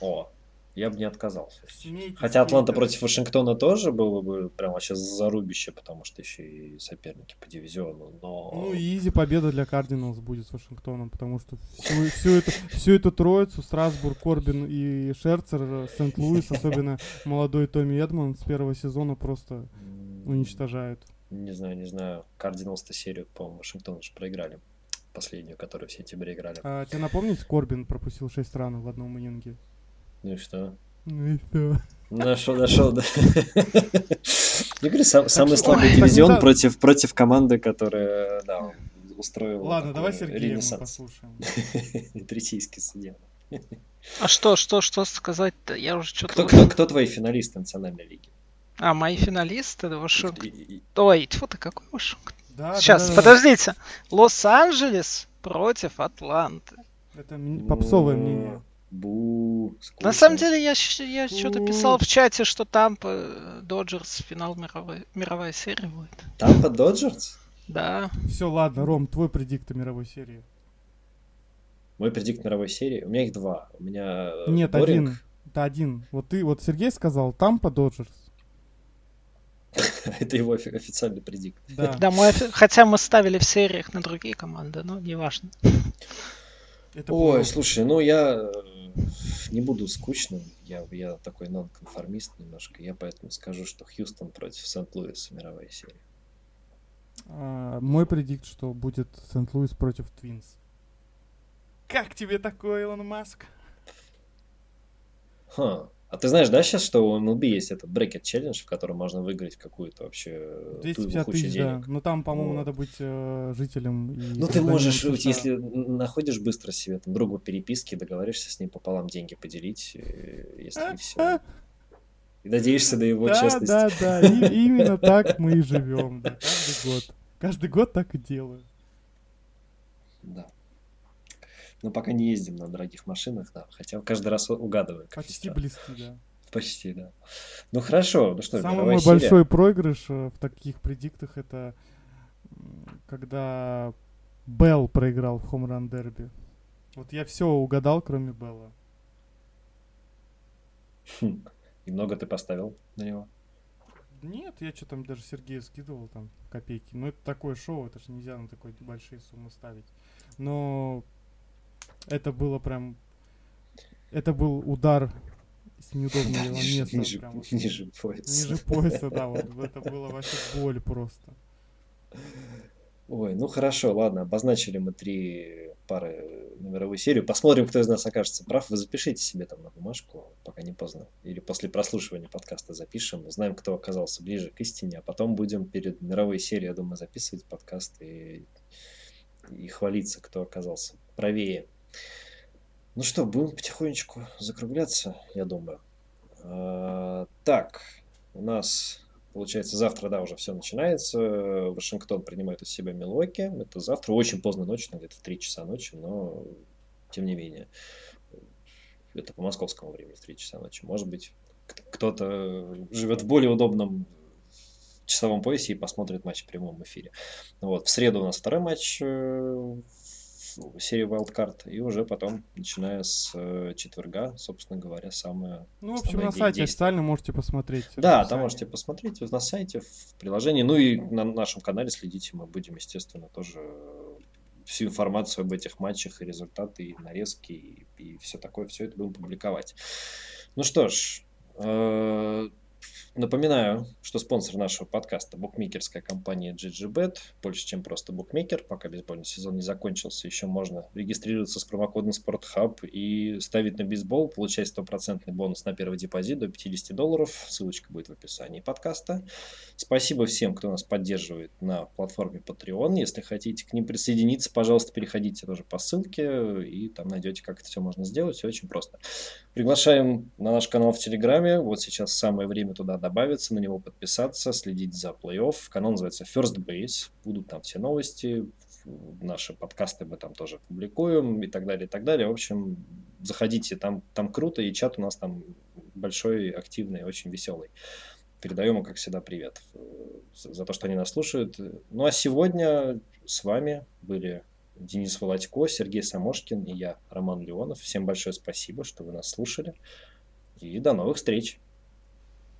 О, я бы не отказался. Смейте, Хотя Атланта против Вашингтона тоже было бы прям вообще зарубище, потому что еще и соперники по дивизиону, но... Ну и изи победа для Кардиналс будет с Вашингтоном, потому что всю, всю, эту, всю эту троицу, Страсбург, Корбин и Шерцер, Сент-Луис, особенно молодой Томми Эдмон с первого сезона просто уничтожают. Не знаю, не знаю. Кардиналс-то серию, по-моему, Вашингтон уже проиграли. Последнюю, которую в сентябре играли. А, тебе напомнить, Корбин пропустил 6 ран в одном ининге? Ну и что? Ну и все. Нашел, нашел, да. Я говорю, сам, самый слабый дивизион против, против команды, которая, да, устроила. Ладно, давай Сергея послушаем. Третийский судья. А что, что, что сказать-то? Я уже что-то... Кто, кто, кто твои финалисты национальной лиги? А, мои финалисты? Вашингтон. Ой, тьфу ты, какой Вашингтон? Да, Сейчас, да, да, подождите. Лос-Анджелес против Атланты. Это попсовое мнение. Бу. Скучно. На самом деле я, я что-то писал в чате, что Тампа Доджерс финал мировой, мировой серии будет. Тампа Доджерс? Да. Все, ладно, Ром, твой предикт мировой серии. Мой предикт мировой серии? У меня их два. У меня э, Нет, Боринг. один. Это один. Вот ты, вот Сергей сказал Тампа Доджерс. Это его официальный предикт. Да. да, мы, хотя мы ставили в сериях на другие команды, но неважно. Это Ой, было... слушай, ну я э, не буду скучным. Я, я такой нонконформист немножко. Я поэтому скажу, что Хьюстон против Сент-Луиса мировая серия. А, мой предикт, что будет Сент-Луис против Твинс. Как тебе такое, Илон Маск? Ха, а ты знаешь, да, сейчас, что у MLB есть этот брекет челлендж, в котором можно выиграть какую-то вообще 250 тысяч, денег. да. Но там, по-моему, вот. надо быть э, жителем. И ну, ты можешь, США. если находишь быстро себе там другу переписки, договариваешься с ним пополам деньги поделить, э, если все. И надеешься на его да, честность. Да, да, да. Именно так мы и живем, да, каждый год. Каждый год так и делаю. Да. Но пока не ездим на дорогих машинах, да. Хотя каждый раз угадываем. Почти близки, да. Почти, да. Ну хорошо, ну что, Самый мой серия. большой проигрыш э, в таких предиктах это когда Белл проиграл в Хомран Дерби. Вот я все угадал, кроме Белла. Хм. И много ты поставил на него? Нет, я что там даже Сергею скидывал там копейки. Но это такое шоу, это же нельзя на такой большие суммы ставить. Но это было прям... Это был удар с неудобного места. Ниже, прям, вот, ниже пояса. Ниже пояса, да, вот это было вообще боль просто. Ой, ну хорошо, ладно, обозначили мы три пары на мировую серию. Посмотрим, кто из нас окажется прав. Вы запишите себе там на бумажку, пока не поздно. Или после прослушивания подкаста запишем. Узнаем, кто оказался ближе к истине, а потом будем перед мировой серией, я думаю, записывать подкаст и, и хвалиться, кто оказался правее. Ну что, будем потихонечку закругляться, я думаю. А, так, у нас Получается, завтра, да, уже все начинается. Вашингтон принимает из себя Милоки. Это завтра, очень поздно ночью, где-то в 3 часа ночи, но тем не менее. Это по московскому времени в 3 часа ночи. Может быть, кто-то живет в более удобном часовом поясе и посмотрит матч в прямом эфире. Вот. В среду у нас второй матч э, серии Wildcard, и уже потом, начиная с э, четверга, собственно говоря, самое Ну, в общем, на сайте официально можете посмотреть. Да, там можете посмотреть на сайте, в приложении, ну и на нашем канале следите, мы будем, естественно, тоже всю информацию об этих матчах и результаты, и нарезки, и, и все такое, все это будем публиковать. Ну что ж, э, Напоминаю, что спонсор нашего подкаста – букмекерская компания GGBet. Больше, чем просто букмекер. Пока бейсбольный сезон не закончился, еще можно регистрироваться с промокодом SportHub и ставить на бейсбол, получать стопроцентный бонус на первый депозит до 50 долларов. Ссылочка будет в описании подкаста. Спасибо всем, кто нас поддерживает на платформе Patreon. Если хотите к ним присоединиться, пожалуйста, переходите тоже по ссылке и там найдете, как это все можно сделать. Все очень просто. Приглашаем на наш канал в Телеграме. Вот сейчас самое время туда добавиться, на него подписаться, следить за плей-офф. Канал называется First Base. Будут там все новости, наши подкасты мы там тоже публикуем и так далее, и так далее. В общем, заходите, там, там круто, и чат у нас там большой, активный, очень веселый. Передаем ему, как всегда, привет за, за то, что они нас слушают. Ну а сегодня с вами были Денис Володько, Сергей Самошкин и я, Роман Леонов. Всем большое спасибо, что вы нас слушали. И до новых встреч.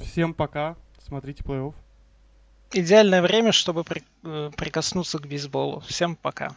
Всем пока. Смотрите плей-офф. Идеальное время, чтобы при, э, прикоснуться к бейсболу. Всем пока.